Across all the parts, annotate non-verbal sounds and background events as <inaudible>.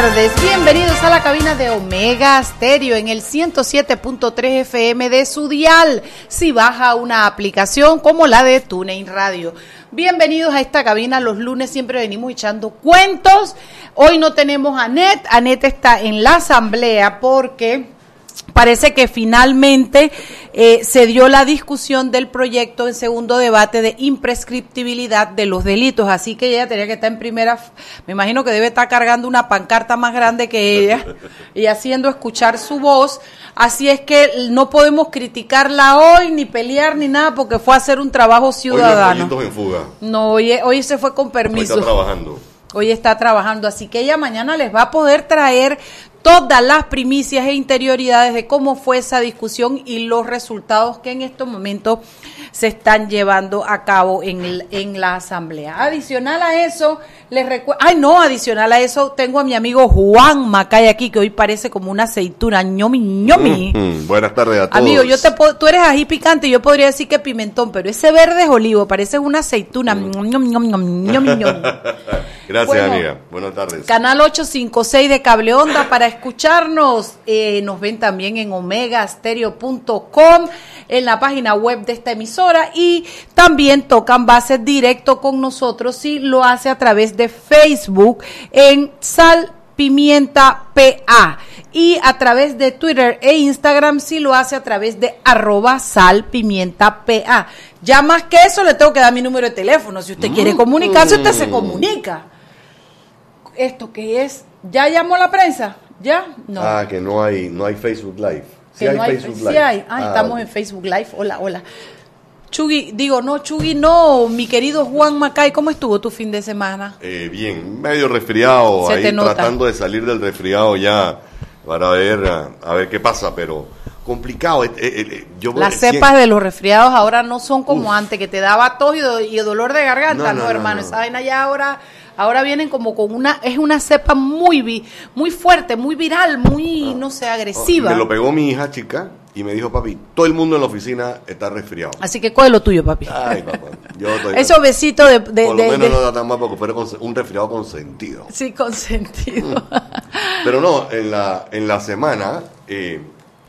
Tardes. Bienvenidos a la cabina de Omega Stereo en el 107.3 FM de su dial. Si baja una aplicación como la de TuneIn Radio. Bienvenidos a esta cabina. Los lunes siempre venimos echando cuentos. Hoy no tenemos a Anet. Anet está en la asamblea porque parece que finalmente eh, se dio la discusión del proyecto en segundo debate de imprescriptibilidad de los delitos, así que ella tenía que estar en primera, me imagino que debe estar cargando una pancarta más grande que ella y haciendo escuchar su voz, así es que no podemos criticarla hoy, ni pelear, ni nada, porque fue a hacer un trabajo ciudadano. Hoy en fuga. No, hoy, hoy se fue con permiso. Hoy está trabajando. Hoy está trabajando, así que ella mañana les va a poder traer todas las primicias e interioridades de cómo fue esa discusión y los resultados que en estos momentos se están llevando a cabo en, en la asamblea. Adicional a eso, les recuerdo, ay no, adicional a eso, tengo a mi amigo Juan Macay aquí, que hoy parece como una aceituna, ñomi, ñomi. Mm, buenas tardes a todos. Amigo, yo te tú eres ají picante, yo podría decir que pimentón, pero ese verde es olivo, parece una aceituna. <laughs> Gracias, amiga. Buenas tardes. Canal 856 de Cable Onda para escucharnos. Eh, nos ven también en omegastereo.com, en la página web de esta emisora y también tocan base directo con nosotros si lo hace a través de Facebook en Sal Pimienta PA y a través de Twitter e Instagram si lo hace a través de arroba sal pimienta PA. Ya más que eso le tengo que dar mi número de teléfono. Si usted quiere comunicarse, usted se comunica. Esto que es, ¿ya llamó la prensa? ¿Ya? No. Ah, que no hay, no hay Facebook Live. Sí hay Facebook Live. Sí hay. Ah, estamos en Facebook Live. Hola, hola. Chugui, digo, no, Chugui, no, mi querido Juan Macay, ¿cómo estuvo tu fin de semana? Eh, bien, medio resfriado, ahí tratando de salir del resfriado ya para ver, a, ver qué pasa, pero complicado. Eh, eh, yo, Las cepas de los resfriados ahora no son como antes, que te daba tos y, dolor de garganta, no, hermano, esa vaina ya ahora Ahora vienen como con una, es una cepa muy, muy fuerte, muy viral, muy, ah. no sé, agresiva. Me lo pegó mi hija chica y me dijo, papi, todo el mundo en la oficina está resfriado. Así que coge lo tuyo, papi. Ay, papá. Yo estoy, Esos besitos de, de... Por lo menos no da tan mal porque un resfriado con sentido. Sí, con sentido. <laughs> Pero no, en la, en la semana... Eh,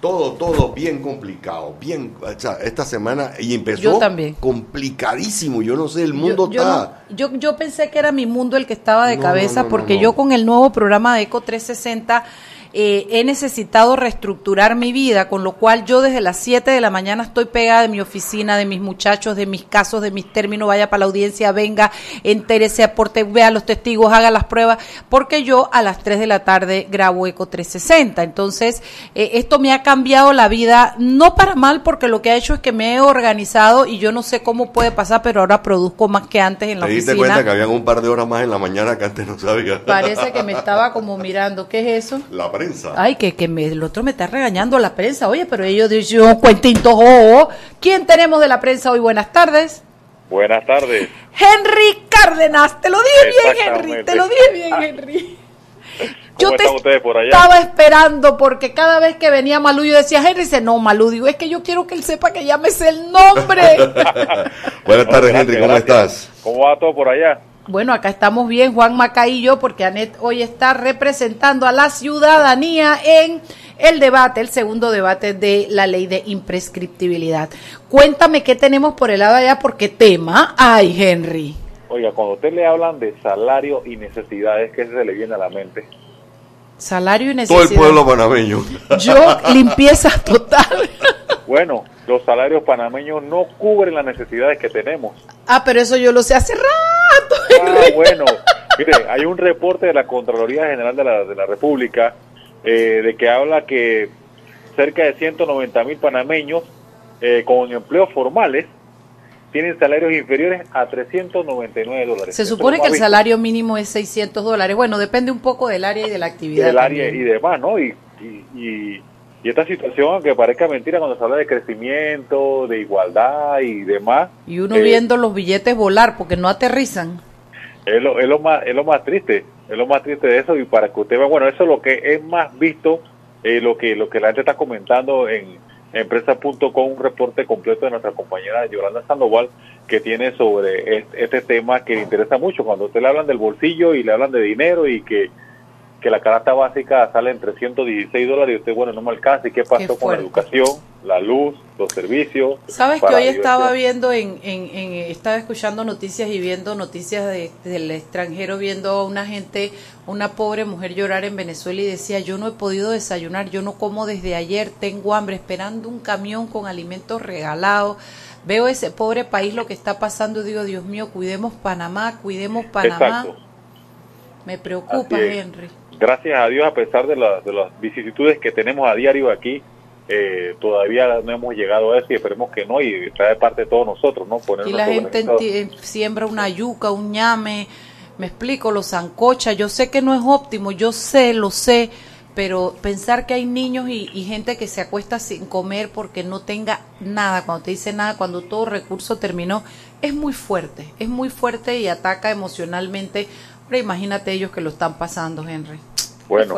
todo, todo bien complicado, bien, o sea, esta semana y empezó también. complicadísimo, yo no sé, el mundo está... yo, yo pensé que era mi mundo el que estaba de cabeza porque yo con el nuevo programa de Eco 360 eh, he necesitado reestructurar mi vida, con lo cual yo desde las 7 de la mañana estoy pegada de mi oficina, de mis muchachos, de mis casos, de mis términos, vaya para la audiencia, venga, entérese, aporte, vea los testigos, haga las pruebas, porque yo a las 3 de la tarde grabo Eco 360. Entonces, eh, esto me ha cambiado la vida, no para mal, porque lo que ha hecho es que me he organizado y yo no sé cómo puede pasar, pero ahora produzco más que antes en la ¿Te oficina. diste cuenta que habían un par de horas más en la mañana que antes no sabía? Parece que me <laughs> estaba como mirando, ¿qué es eso? La prensa. Ay, que, que me, el otro me está regañando la prensa. Oye, pero ellos dicen, cuentitos, oh, ¿Quién tenemos de la prensa hoy? Buenas tardes. Buenas tardes. Henry Cárdenas, te lo dije bien, Henry, te lo dije bien, <laughs> Henry. Yo te por allá? estaba esperando porque cada vez que venía Malú yo decía, Henry dice, no, Malú, digo, es que yo quiero que él sepa que llames el nombre. <laughs> Buenas tardes, Henry, ¿cómo estás? ¿Cómo va todo por allá? Bueno, acá estamos bien, Juan Maca y yo, porque Anet hoy está representando a la ciudadanía en el debate, el segundo debate de la ley de imprescriptibilidad. Cuéntame qué tenemos por el lado allá, porque tema hay, Henry. Oiga, cuando usted le hablan de salario y necesidades, ¿qué se le viene a la mente? Salario y necesidades. Todo el pueblo panameño. <laughs> Yo, limpieza total. Bueno, los salarios panameños no cubren las necesidades que tenemos. Ah, pero eso yo lo sé hace rato. Ah, bueno. Mire, hay un reporte de la Contraloría General de la, de la República eh, de que habla que cerca de 190 mil panameños eh, con empleos formales tienen salarios inferiores a 399 dólares. Se supone que el salario mínimo es 600 dólares. Bueno, depende un poco del área y de la actividad. Del área y demás, ¿no? Y, y, y, esta situación, aunque parezca mentira, cuando se habla de crecimiento, de igualdad y demás. Y uno viendo los billetes volar porque no aterrizan. Es lo, es, lo más, es lo más triste, es lo más triste de eso. Y para que usted vea, bueno, eso es lo que es más visto, eh, lo, que, lo que la gente está comentando en empresa.com un reporte completo de nuestra compañera Yolanda Sandoval que tiene sobre este, tema que le interesa mucho. Cuando usted le hablan del bolsillo y le hablan de dinero y que, que la canasta básica sale en 316 dólares y usted, bueno, no me alcanza. ¿Y qué pasó con la educación, la luz, los servicios? Sabes que hoy estaba viendo, en, en, estaba escuchando noticias y viendo noticias del extranjero, viendo a una gente, una pobre mujer llorar en Venezuela y decía, yo no he podido desayunar, yo no como desde ayer, tengo hambre, esperando un camión con alimentos regalados veo ese pobre país lo que está pasando y digo, Dios mío, cuidemos Panamá, cuidemos Panamá. Me preocupa, Henry. Gracias a Dios, a pesar de, de las vicisitudes que tenemos a diario aquí, eh, todavía no hemos llegado a eso y esperemos que no, y trae parte de todos nosotros, ¿no? y la gente siembra una yuca, un ñame, me explico, los zancocha, yo sé que no es óptimo, yo sé, lo sé, pero pensar que hay niños y, gente que se acuesta sin comer porque no tenga nada, cuando te dice nada, cuando todo recurso terminó, es muy fuerte, es muy fuerte y ataca emocionalmente. Pero imagínate ellos que lo están pasando, Henry. Bueno,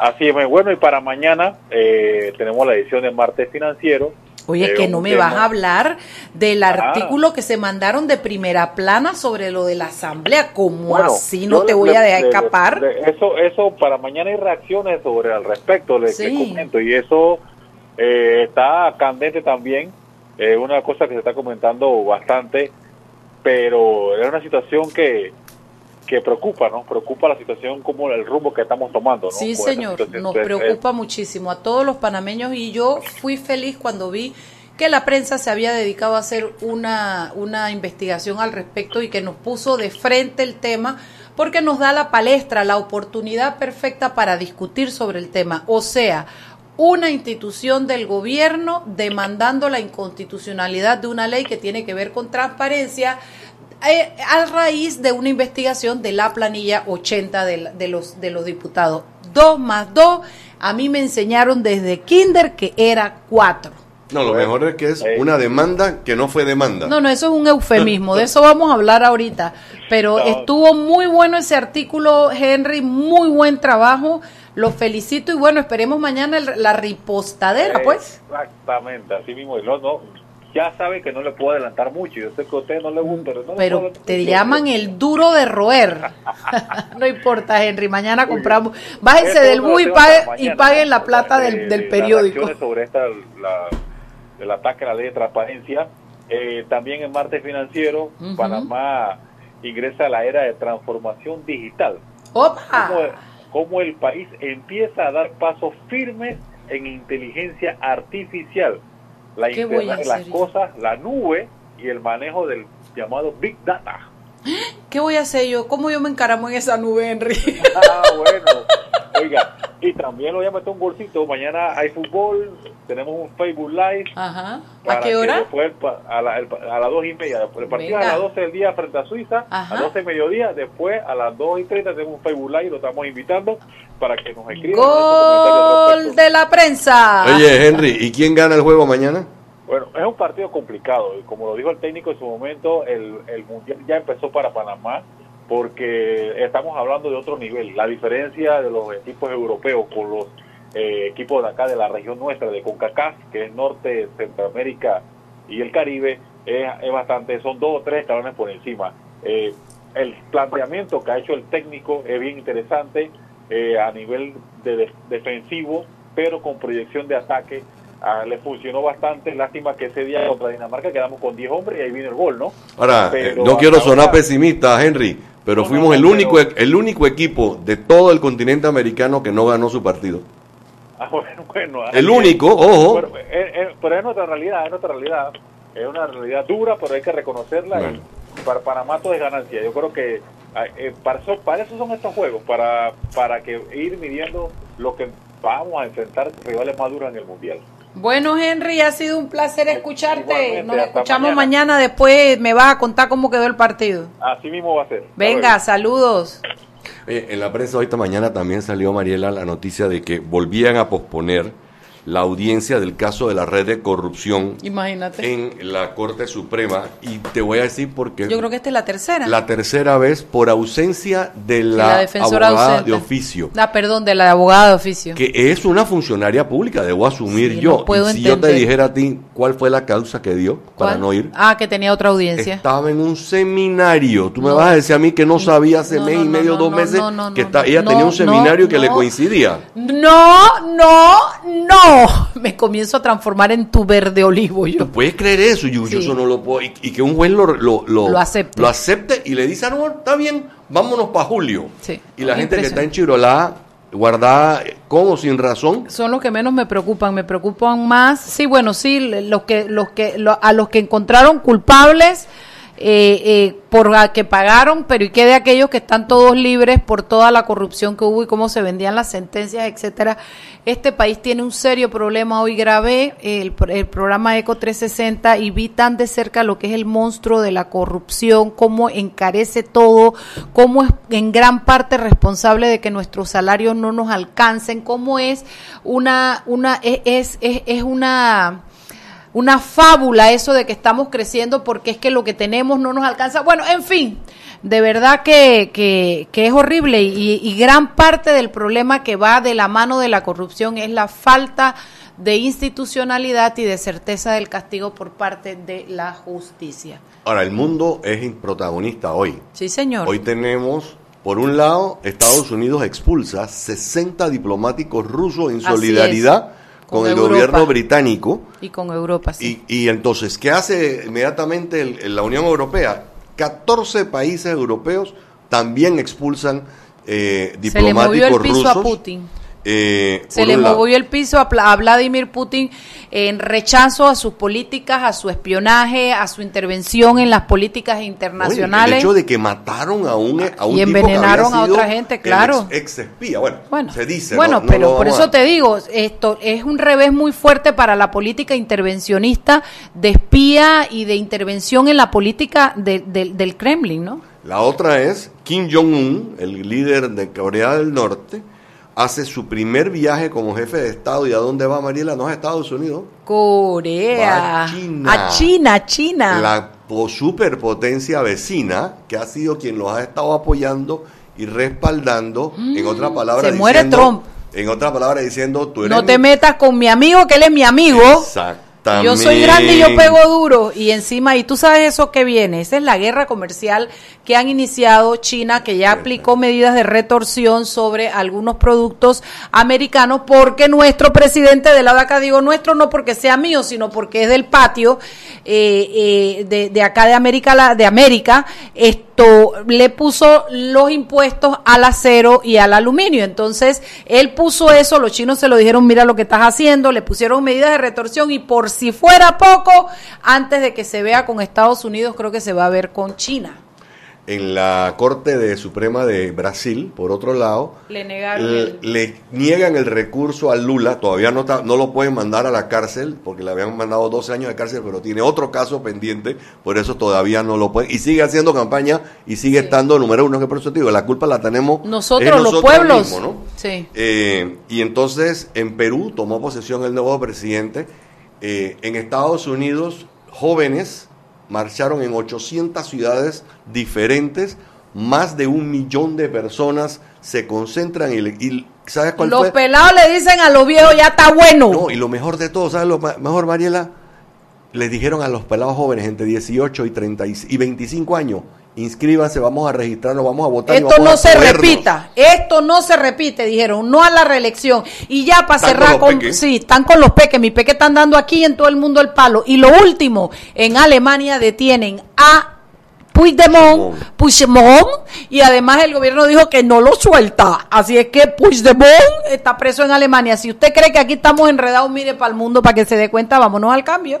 así es. Bueno, y para mañana eh, tenemos la edición de Martes Financiero Oye, que no me vas a hablar del ah. artículo que se mandaron de primera plana sobre lo de la asamblea. ¿Cómo así? No te voy a dejar escapar. eso, eso para mañana hay reacciones sobre al respecto, les comento. Y eso eh, está candente también. Es una cosa que se está comentando bastante, pero es una situación que que preocupa, ¿no? Preocupa la situación como el rumbo que estamos tomando, ¿no? Sí, señor, nos preocupa muchísimo a todos los panameños y yo fui feliz cuando vi que la prensa se había dedicado a hacer una, una investigación al respecto y que nos puso de frente el tema porque nos da la palestra, la oportunidad perfecta para discutir sobre el tema. O sea, una institución del gobierno demandando la inconstitucionalidad de una ley que tiene que ver con transparencia, eh, a raíz de una investigación de la planilla 80 de, los, de los diputados. Dos más dos, a mí me enseñaron desde kinder que era cuatro. No, lo mejor es que es una demanda que no fue demanda. No, no, eso es un eufemismo, de eso vamos a hablar ahorita. Pero estuvo muy bueno ese artículo, Henry, muy buen trabajo. Lo felicito y bueno, esperemos mañana la ripostadera, pues. Exactamente, así mismo. No, no, ya sabe que no le puedo adelantar mucho. Yo sé que a usted no le gusta, pero, pero te llaman el duro de roer. <laughs> no importa, Henry. Mañana compramos. Bájense del bus y, y paguen la plata del, del periódico. sobre esta, la, el ataque a la ley de transparencia. Eh, también en martes financiero, Panamá ingresa a la era de transformación digital. ¡Opa! cómo el país empieza a dar pasos firmes en inteligencia artificial la Internet de las cosas, la nube y el manejo del llamado Big Data. ¿Qué voy a hacer yo? ¿Cómo yo me encaramo en esa nube, Henry? <laughs> ah, bueno. Oiga, y también lo voy a meter un bolsito. Mañana hay fútbol, tenemos un Facebook Live. Ajá. ¿A qué hora? Después, a, la, a las dos y media. El partido a las 12 del día frente a Suiza, a las 12 del mediodía. Después, a las 2 y 30 tenemos un Facebook Live, lo estamos invitando para que nos escriban. Gol de la prensa. Oye, Henry, ¿y quién gana el juego mañana? Bueno, es un partido complicado y como lo dijo el técnico en su momento, el, Mundial ya empezó para Panamá porque estamos hablando de otro nivel. La diferencia de los equipos europeos con los eh, equipos de acá de la región nuestra, de CONCACAF, que es Norte, Centroamérica y el Caribe, es, bastante, son dos o tres talones por encima. Eh, el planteamiento que ha hecho el técnico es bien interesante eh, a nivel de defensivo, pero con proyección de ataque ah, le funcionó bastante. Lástima que ese día contra Dinamarca quedamos con 10 hombres y ahí vino el gol, ¿no? Ahora, eh, no quiero sonar pesimista, Henry, pero fuimos el, único, e, el único equipo de todo el continente americano que no ganó su partido. <laughs> Ah, bueno, bueno. El único, ojo. Pero, eh, eh, pero, es nuestra realidad, es nuestra realidad. Es una realidad dura, pero hay que reconocerla. Y para Panamá todo es ganancia. Yo creo que eh, para, eso, para eso son estos juegos, para, para que ir midiendo lo que vamos a enfrentar rivales más duros en el Mundial. Bueno, Henry, ha sido un placer escucharte. Nos escuchamos mañana. Después me vas a contar cómo quedó el partido. Así mismo va a ser. Venga, saludos. en la prensa esta mañana también salió, Mariela, la noticia de que volvían a posponer la audiencia del caso de la red de corrupción Imagínate. en la Corte Suprema. Y te voy a decir por qué. Yo creo que esta es la tercera. La tercera vez por ausencia de la, abogada de oficio. Ah, perdón, de la abogada de oficio. Que es una funcionaria pública, debo asumir yo. si yo te dijera a ti cuál fue la causa que dio para no ir. Ah, que tenía otra audiencia. Estaba en un seminario. Tú me vas a decir a mí que no sabía hace mes y medio, dos meses, que ella tenía un seminario que le coincidía. No, no, no. <laughs> me comienzo a transformar en tu verde olivo. Yo. puedes creer eso? Yo, eso no lo puedo. Y, que un juez lo, lo, acepte. y le dice, ah, no, está bien, vámonos para julio. y la gente que está en Chirolá guardada como sin razón son los que menos me preocupan me preocupan más sí bueno sí los que los que a los que encontraron culpables eh, eh, por la que pagaron, pero ¿y qué de aquellos que están todos libres por toda la corrupción que hubo y cómo se vendían las sentencias, etcétera? Este país tiene un serio problema hoy grave, el, el programa ECO 360, y vi tan de cerca lo que es el monstruo de la corrupción, cómo encarece todo, cómo es en gran parte responsable de que nuestros salarios no nos alcancen, cómo es una, una, es, es, es una una fábula eso de que estamos creciendo porque es que lo que tenemos no nos alcanza. Bueno, en fin, de verdad que, que, es horrible y, gran parte del problema que va de la mano de la corrupción es la falta de institucionalidad y de certeza del castigo por parte de la justicia. Ahora, el mundo es protagonista hoy. Sí, señor. Hoy tenemos por un lado, Estados Unidos expulsa 60 diplomáticos rusos en solidaridad con, el gobierno británico. Y con Europa, sí. Y, entonces, ¿qué hace inmediatamente la Unión Europea? 14 países europeos también expulsan eh, diplomáticos Se le movió el piso a Putin. Eh, se le movió el piso a, Vladimir Putin en rechazo a sus políticas, a su espionaje, a su intervención en las políticas internacionales. el hecho de que mataron a un, a un y envenenaron a otra gente, claro. Ex, espía, bueno, se dice. Bueno, pero por eso te digo, esto es un revés muy fuerte para la política intervencionista de espía y de intervención en la política del Kremlin, ¿no? La otra es Kim Jong-un, el líder de Corea del Norte, hace su primer viaje como jefe de Estado. ¿Y a dónde va Mariela? No a Estados Unidos. Corea. a China. A China, China. La superpotencia vecina que ha sido quien los ha estado apoyando y respaldando. en mm, otra palabra, se muere Trump. En otra palabra, diciendo, tú eres No te metas con mi amigo, que él es mi amigo. Exacto. Yo soy grande y yo pego duro. Y encima, y tú sabes eso que viene. Esa es la guerra comercial que han iniciado China, que ya aplicó medidas de retorsión sobre algunos productos americanos, porque nuestro presidente de la DACA, digo nuestro no porque sea mío, sino porque es del patio eh, eh, de, acá de América, de América, le puso los impuestos al acero y al aluminio. Entonces, él puso eso, los chinos se lo dijeron, mira lo que estás haciendo, le pusieron medidas de retorsión y por si fuera poco, antes de que se vea con Estados Unidos, creo que se va a ver con China. En la Corte de Suprema de Brasil, por otro lado, le, le, niegan el recurso a Lula, todavía no, no lo pueden mandar a la cárcel, porque le habían mandado 12 años de cárcel, pero tiene otro caso pendiente, por eso todavía no lo pueden, y sigue haciendo campaña y sigue estando número uno, que por eso digo, la culpa la tenemos nosotros, los pueblos. sí. Eh, y entonces en Perú tomó posesión el nuevo presidente, eh, en Estados Unidos, jóvenes marcharon en 800 ciudades diferentes, más de un millón de personas se concentran y, ¿sabes cuál Los pelados le dicen a los viejos, ya está bueno. No, y lo mejor de todo, ¿sabes lo mejor, Mariela? Les dijeron a los pelados jóvenes entre 18 y, 30 y 25 años, inscríbanse, vamos a registrarnos, vamos a votar. y Esto vamos no a se podernos. repita, esto no se repite, dijeron, no a la reelección. Y ya para cerrar con con, sí, están con los peques, mis peques están dando aquí en todo el mundo el palo. Y lo último, en Alemania detienen a Puigdemont, Puigdemont, y además el gobierno dijo que no lo suelta. Así es que Puigdemont está preso en Alemania. Si usted cree que aquí estamos enredados, mire para el mundo para que se dé cuenta, vámonos al cambio.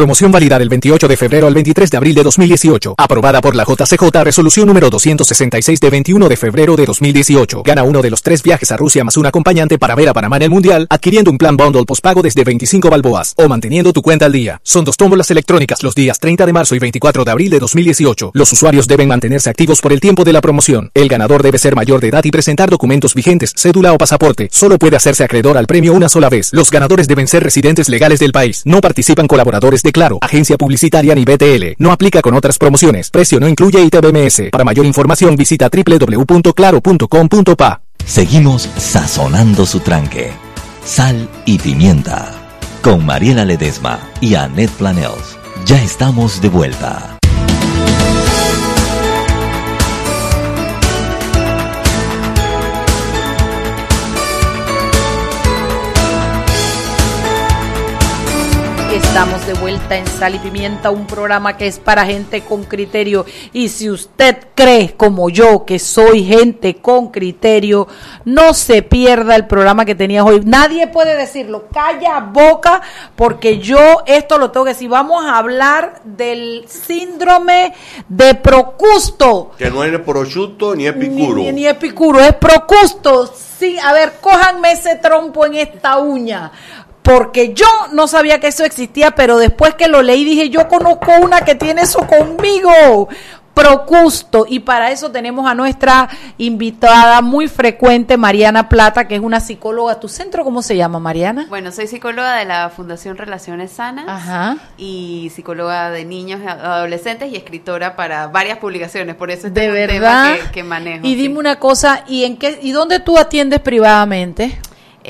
Promoción válida del 28 de febrero al 23 de abril de 2018. Aprobada por la JCJ Resolución número 266 de 21 de febrero de 2018. Gana uno de los tres viajes a Rusia más un acompañante para ver a Panamá en el Mundial, adquiriendo un plan bundle postpago desde 25 balboas o manteniendo tu cuenta al día. Son dos tómbolas electrónicas los días 30 de marzo y 24 de abril de 2018. Los usuarios deben mantenerse activos por el tiempo de la promoción. El ganador debe ser mayor de edad y presentar documentos vigentes, cédula o pasaporte. Solo puede hacerse acreedor al premio una sola vez. Los ganadores deben ser residentes legales del país. No participan colaboradores de Claro, agencia publicitaria ni BTL. No aplica con otras promociones. Precio no incluye ITBMS. Para mayor información visita www.claro.com.pa. Seguimos sazonando su tranque. Sal y pimienta. Con Mariela Ledesma y Annette Planels. Ya estamos de vuelta. Estamos de vuelta en Sal y Pimienta, un programa que es para gente con criterio. Y si usted cree, como yo, que soy gente con criterio, no se pierda el programa que tenías hoy. Nadie puede decirlo. Calla boca, porque yo esto lo tengo que decir. Vamos a hablar del síndrome de Procusto. Que no es prosciutto ni epicuro. Ni, ni epicuro, es Procusto. Sí, a ver, cójanme ese trompo en esta uña. Porque yo no sabía que eso existía, pero después que lo leí dije, yo conozco una que tiene eso conmigo. Procusto. Y para eso tenemos a nuestra invitada muy frecuente, Mariana Plata, que es una psicóloga. ¿Tu centro cómo se llama, Mariana? Bueno, soy psicóloga de la Fundación Relaciones Sanas Ajá. y psicóloga de niños y adolescentes y escritora para varias publicaciones, por eso este De es un verdad. tema que, que manejo. Y sí. dime una cosa, ¿y en qué y dónde tú atiendes privadamente?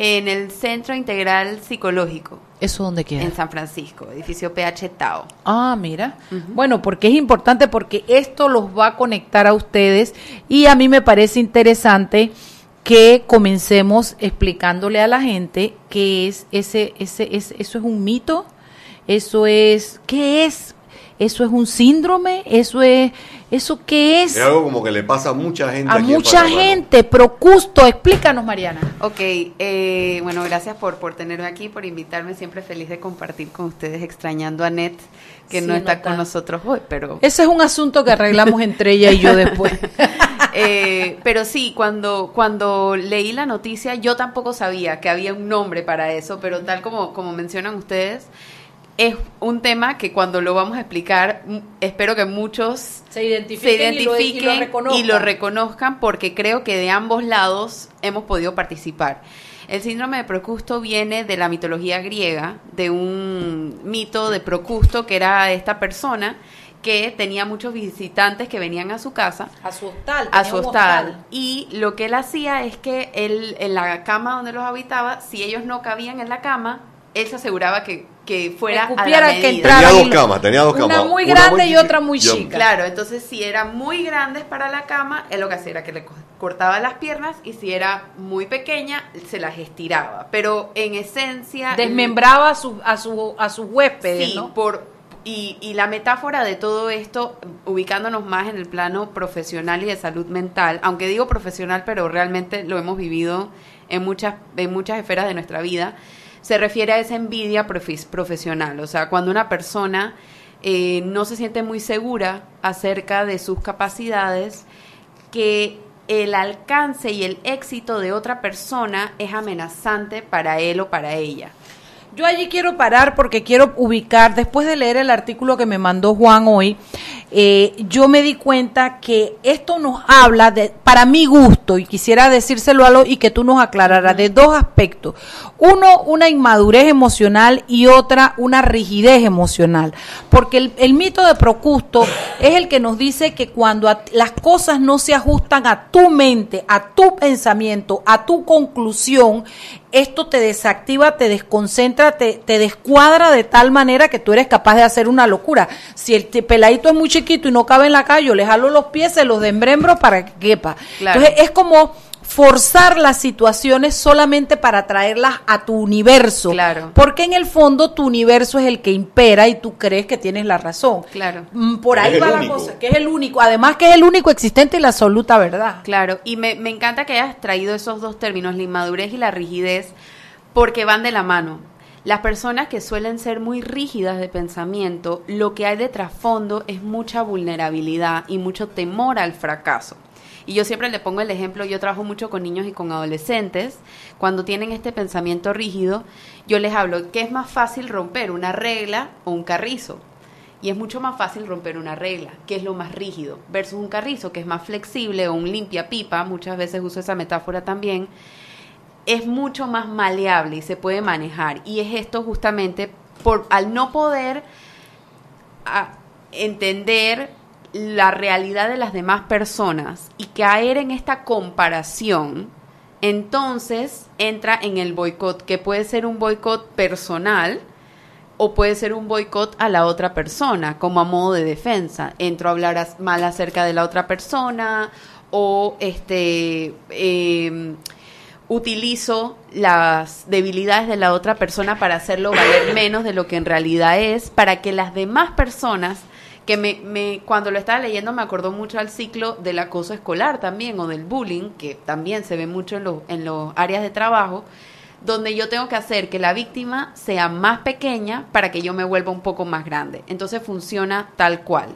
En el Centro Integral Psicológico, ¿Eso dónde queda? en San Francisco, edificio PH Tao. Ah, mira. Bueno, porque es importante porque esto los va a conectar a ustedes y a mí me parece interesante que comencemos explicándole a la gente qué es ese, ese, ese- eso es un mito, eso es, ¿qué es? Eso es un síndrome, eso es, eso qué es Es algo como que le pasa a mucha gente. a aquí mucha gente, Procusto, explícanos Mariana. Ok, eh, bueno, gracias por, por tenerme aquí, por invitarme, siempre feliz de compartir con ustedes, extrañando a Net, que Sí, no está nota. con nosotros hoy, pero... Ese es un asunto que arreglamos entre ella y yo después. <laughs> Eh, pero sí, cuando, cuando leí la noticia, yo tampoco sabía que había un nombre para eso, pero tal como, como mencionan ustedes, es un tema que cuando lo vamos a explicar, espero que muchos Se identifiquen, se y lo- y identifiquen lo y lo, reconozcan. porque creo que de ambos lados hemos podido participar. El síndrome de Procusto viene de la mitología griega, de un mito de Procusto que era esta persona que tenía muchos visitantes que venían a su casa A su hostal. a su un hostal. Y lo que él hacía es que él, en la cama donde los habitaba, si ellos no cabían en la cama, él se aseguraba que, que fuera a la que Tenía dos camas, tenía dos camas. Una muy grande y otra muy chica. Claro, entonces si era muy grandes para la cama, él lo que hacía era que le co- cortaba las piernas y si era muy pequeña, se las estiraba. Pero en esencia... Desmembraba a su, a su, a sus huéspedes, Sí, ¿no? por, y, y la metáfora de todo esto, ubicándonos más en el plano profesional y de salud mental, aunque digo profesional, pero realmente lo hemos vivido en muchas, en muchas esferas de nuestra vida, se refiere a esa envidia profes- profesional. O sea, cuando una persona eh, no se siente muy segura acerca de sus capacidades, que el alcance y el éxito de otra persona es amenazante para él o para ella. Yo allí quiero parar porque quiero ubicar, después de leer el artículo que me mandó Juan hoy, eh, yo me di cuenta que esto nos habla de, para mi gusto, y quisiera decírselo a lo y que tú nos aclararas, de dos aspectos. Uno, una inmadurez emocional y otra, una rigidez emocional. Porque el, el mito de Procusto es el que nos dice que cuando a- las cosas no se ajustan a tu mente, a tu pensamiento, a tu conclusión, esto te desactiva, te desconcentra, te, te descuadra de tal manera que tú eres capaz de hacer una locura. Si el peladito es muy chiquito y no cabe en la calle, yo le jalo los pies, se los desmembro para que quepa. Claro. Entonces es como forzar las situaciones solamente para traerlas a tu universo. Claro. Porque en el fondo tu universo es el que impera y tú crees que tienes la razón. Claro. Mm, Por ahí va la único. cosa, que es el único. Además que es el único existente y la absoluta verdad. Claro, y me, me encanta que hayas traído esos dos términos, la inmadurez y la rigidez, porque van de la mano. Las personas que suelen ser muy rígidas de pensamiento, lo que hay de trasfondo es mucha vulnerabilidad y mucho temor al fracaso. Y yo siempre le pongo el ejemplo, yo trabajo mucho con niños y con adolescentes, cuando tienen este pensamiento rígido, yo les hablo que es más fácil romper una regla o un carrizo. Y es mucho más fácil romper una regla, que es lo más rígido, versus un carrizo, que es más flexible, o un limpia pipa, muchas veces uso esa metáfora también, es mucho más maleable y se puede manejar. Y es esto justamente por al no poder a- entender la realidad de las demás personas y caer en esta comparación, entonces entra en el boicot, que puede ser un boicot personal o puede ser un boicot a la otra persona, como a modo de defensa. Entro a hablar mal acerca de la otra persona o este em, utilizo las debilidades de la otra persona para hacerlo valer menos de lo que en realidad es, para que las demás personas que me, me cuando lo estaba leyendo me acordó mucho al ciclo del acoso escolar también o del bullying, que también se ve mucho en los en los áreas de trabajo, donde yo tengo que hacer que la víctima sea más pequeña para que yo me vuelva un poco más grande. Entonces funciona tal cual.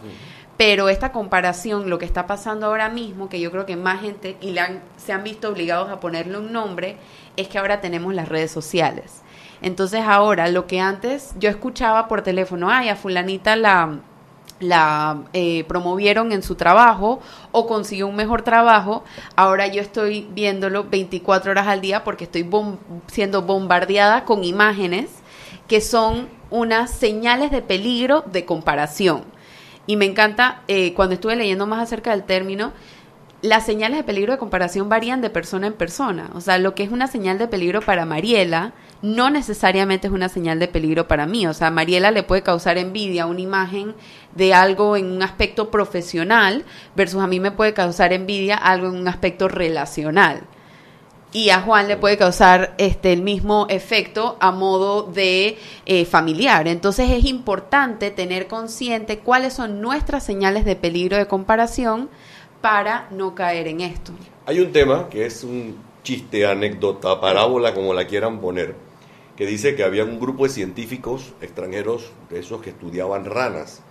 Pero esta comparación, lo que está pasando ahora mismo, que yo creo que más gente y le han- se han visto obligados a ponerle un nombre, es que ahora tenemos las redes sociales. Entonces ahora lo que antes yo escuchaba por teléfono, ay, a fulanita la, la eh, promovieron en su trabajo o consiguió un mejor trabajo, ahora yo estoy viéndolo 24 horas al día porque estoy bom- siendo bombardeada con imágenes que son unas señales de peligro de comparación. Y me encanta, eh, cuando estuve leyendo más acerca del término, las señales de peligro de comparación varían de persona en persona. O sea, lo que es una señal de peligro para Mariela no necesariamente es una señal de peligro para mí. O sea, a Mariela le puede causar envidia una imagen de algo en un aspecto profesional versus a mí me puede causar envidia algo en un aspecto relacional. Y a Juan le puede causar este el mismo efecto a modo de eh, familiar. Entonces es importante tener consciente cuáles son nuestras señales de peligro de comparación para no caer en esto. Hay un tema que es un chiste, anécdota, parábola, como la quieran poner, que dice que había un grupo de científicos extranjeros, de esos que estudiaban ranas.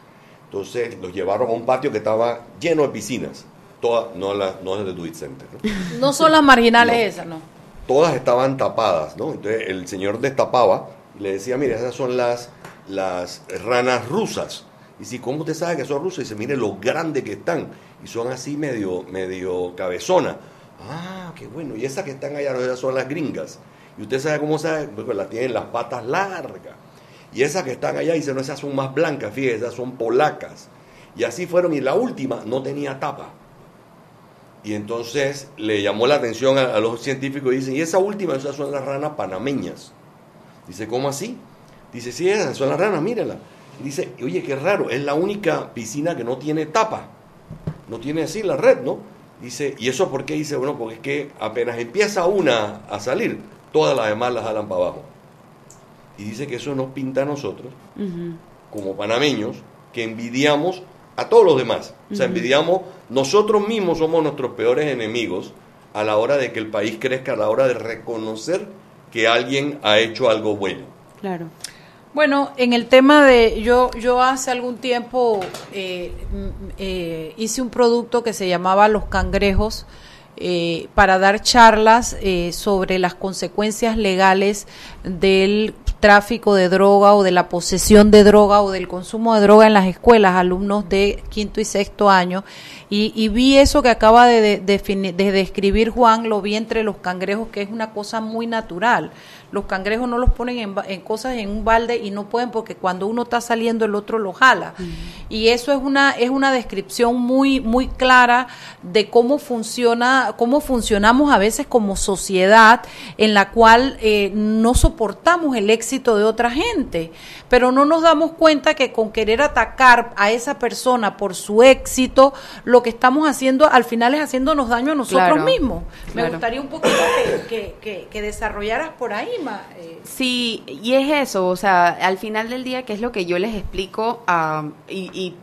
Entonces los llevaron a un patio que estaba lleno de piscinas. Todas, no, la, no es de Duit Center. ¿no? <laughs> No son las marginales No. esas, ¿no? todas estaban tapadas, ¿no? Entonces el señor destapaba y le decía, mire, esas son las, las ranas rusas. Y si, ¿cómo usted sabe que son rusas? Y dice, mire lo grande que están. Y son así medio, medio cabezona. Ah, qué bueno. Y esas que están allá, no, esas son las gringas. Y usted sabe cómo sabe, porque las tienen las patas largas. Y esas que están allá, dice, no, esas son más blancas, fíjese, esas son polacas. Y así fueron, y la última no tenía tapa. Y entonces le llamó la atención a, los científicos y dicen, y esa última, esas son las ranas panameñas. Dice, ¿cómo así? Dice, sí, esas son las ranas, mírala. Dice, oye, qué raro, es la única piscina que no tiene tapa. No tiene así la red, ¿no? Dice, ¿y eso por qué? Dice, bueno, porque es que apenas empieza una a salir, todas las demás las jalan para abajo. Y dice que eso nos pinta a nosotros, como panameños, que envidiamos a todos los demás. O sea, envidiamos, nosotros mismos somos nuestros peores enemigos a la hora de que el país crezca, a la hora de reconocer que alguien ha hecho algo bueno. Claro. Bueno, en el tema de, yo, yo hace algún tiempo eh, eh, hice un producto que se llamaba Los Cangrejos eh, para dar charlas sobre las consecuencias legales del tráfico de droga o de la posesión de droga o del consumo de droga en las escuelas, alumnos de quinto y sexto año. Y, vi eso que acaba de, de describir Juan, lo vi entre los cangrejos, que es una cosa muy natural los cangrejos no los ponen en, cosas en un balde y no pueden porque cuando uno está saliendo el otro lo jala. Y eso es una es una descripción muy muy clara de cómo funciona cómo funcionamos a veces como sociedad en la cual eh, no soportamos el éxito de otra gente, pero no nos damos cuenta que con querer atacar a esa persona por su éxito, lo que estamos haciendo al final es haciéndonos daño a nosotros mismos. Me gustaría un poquito que, que, que desarrollaras por ahí, eh, sí, y es eso, o sea, al final del día, ¿qué es lo que yo les explico? y,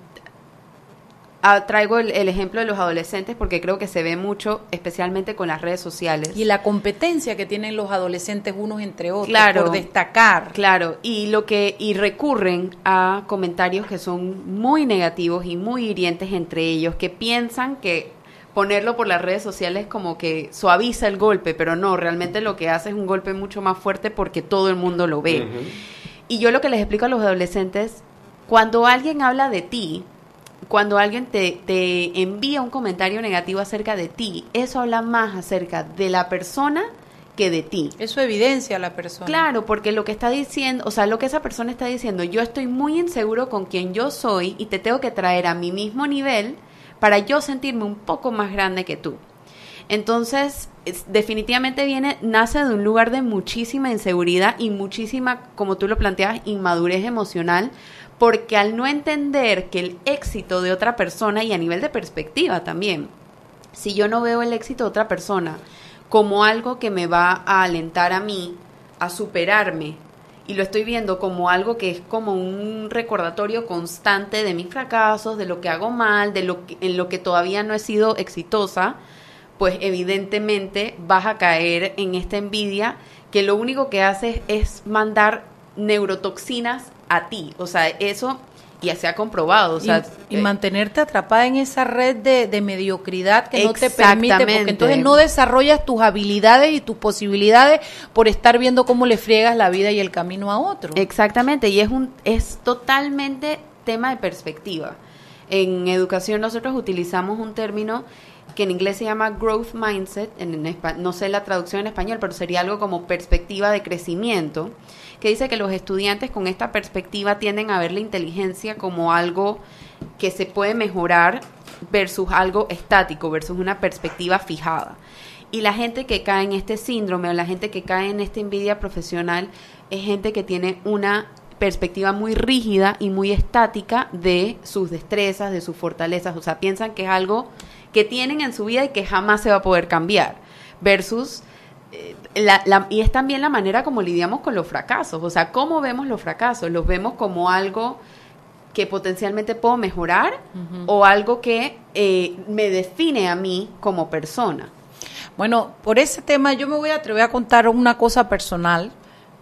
traigo el, ejemplo de los adolescentes porque creo que se ve mucho, especialmente con las redes sociales. Y la competencia que tienen los adolescentes unos entre otros claro, por destacar. Claro, y lo que y recurren a comentarios que son muy negativos y muy hirientes entre ellos, que piensan que ponerlo por las redes sociales como que suaviza el golpe, pero no, realmente lo que hace es un golpe mucho más fuerte porque todo el mundo lo ve. Y yo lo que les explico a los adolescentes, cuando alguien habla de ti, cuando alguien te, te envía un comentario negativo acerca de ti, eso habla más acerca de la persona que de ti. Eso evidencia a la persona. Claro, porque lo que está diciendo, o sea, lo que esa persona está diciendo, yo estoy muy inseguro con quien yo soy y te tengo que traer a mi mismo nivel para yo sentirme un poco más grande que tú. Entonces, definitivamente viene, nace de un lugar de muchísima inseguridad y muchísima, como tú lo planteabas, inmadurez emocional, porque al no entender que el éxito de otra persona y a nivel de perspectiva también, si yo no veo el éxito de otra persona como algo que me va a alentar a mí a superarme, y lo estoy viendo como algo que es como un recordatorio constante de mis fracasos, de lo que hago mal, de lo que, en lo que todavía no he sido exitosa, pues evidentemente vas a caer en esta envidia que lo único que hace es mandar neurotoxinas a ti. O sea, eso y se ha comprobado. O sea, y, eh, mantenerte atrapada en esa red de, mediocridad que no te permite, porque entonces no desarrollas tus habilidades y tus posibilidades por estar viendo cómo le friegas la vida y el camino a otro. Exactamente, y es, un, es totalmente tema de perspectiva. En educación nosotros utilizamos un término que en inglés se llama growth mindset, en, no sé la traducción en español, pero sería algo como perspectiva de crecimiento que dice que los estudiantes con esta perspectiva tienden a ver la inteligencia como algo que se puede mejorar versus algo estático, versus una perspectiva fijada. Y la gente que cae en este síndrome o la gente que cae en esta envidia profesional es gente que tiene una perspectiva muy rígida y muy estática de sus destrezas, de sus fortalezas. O sea, piensan que es algo que tienen en su vida y que jamás se va a poder cambiar. Versus eh, y es también la manera como lidiamos con los fracasos. O sea, ¿cómo vemos los fracasos? ¿Los vemos como algo que potencialmente puedo mejorar o algo que eh, me define a mí como persona? Bueno, por ese tema yo me voy a atrever a contar una cosa personal.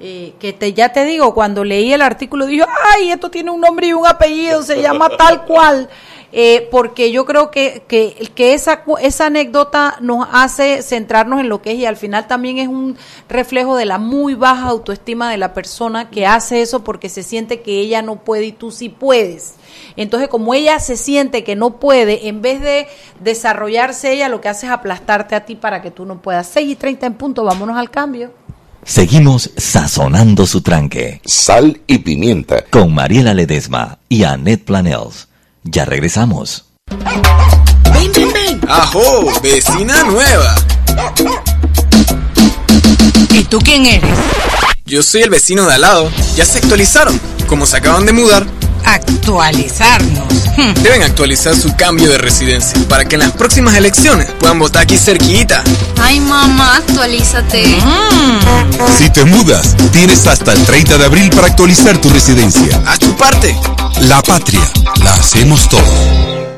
Eh, que te, ya te digo, cuando leí el artículo dije, ay, esto tiene un nombre y un apellido, se llama <laughs> tal cual. Eh, porque yo creo que, que, que, esa, esa anécdota nos hace centrarnos en lo que es y al final también es un reflejo de la muy baja autoestima de la persona que hace eso porque se siente que ella no puede y tú sí puedes. Entonces, como ella se siente que no puede, en vez de desarrollarse ella, lo que hace es aplastarte a ti para que tú no puedas. 6 y 30 en punto, vámonos al cambio. Seguimos sazonando su tranque. Sal y pimienta. Con Mariela Ledesma y Annette Planels. Ya regresamos. Ven, ven, ven. Ajo, vecina nueva. ¿Y tú quién eres? Yo soy el vecino de al lado. Ya se actualizaron. Como se acaban de mudar, actualizarnos. Hmm. Deben actualizar su cambio de residencia para que en las próximas elecciones puedan votar aquí cerquita. Ay, mamá, actualízate. Mm. Si te mudas, tienes hasta el 30 de abril para actualizar tu residencia. Haz tu parte. La patria, la hacemos todos.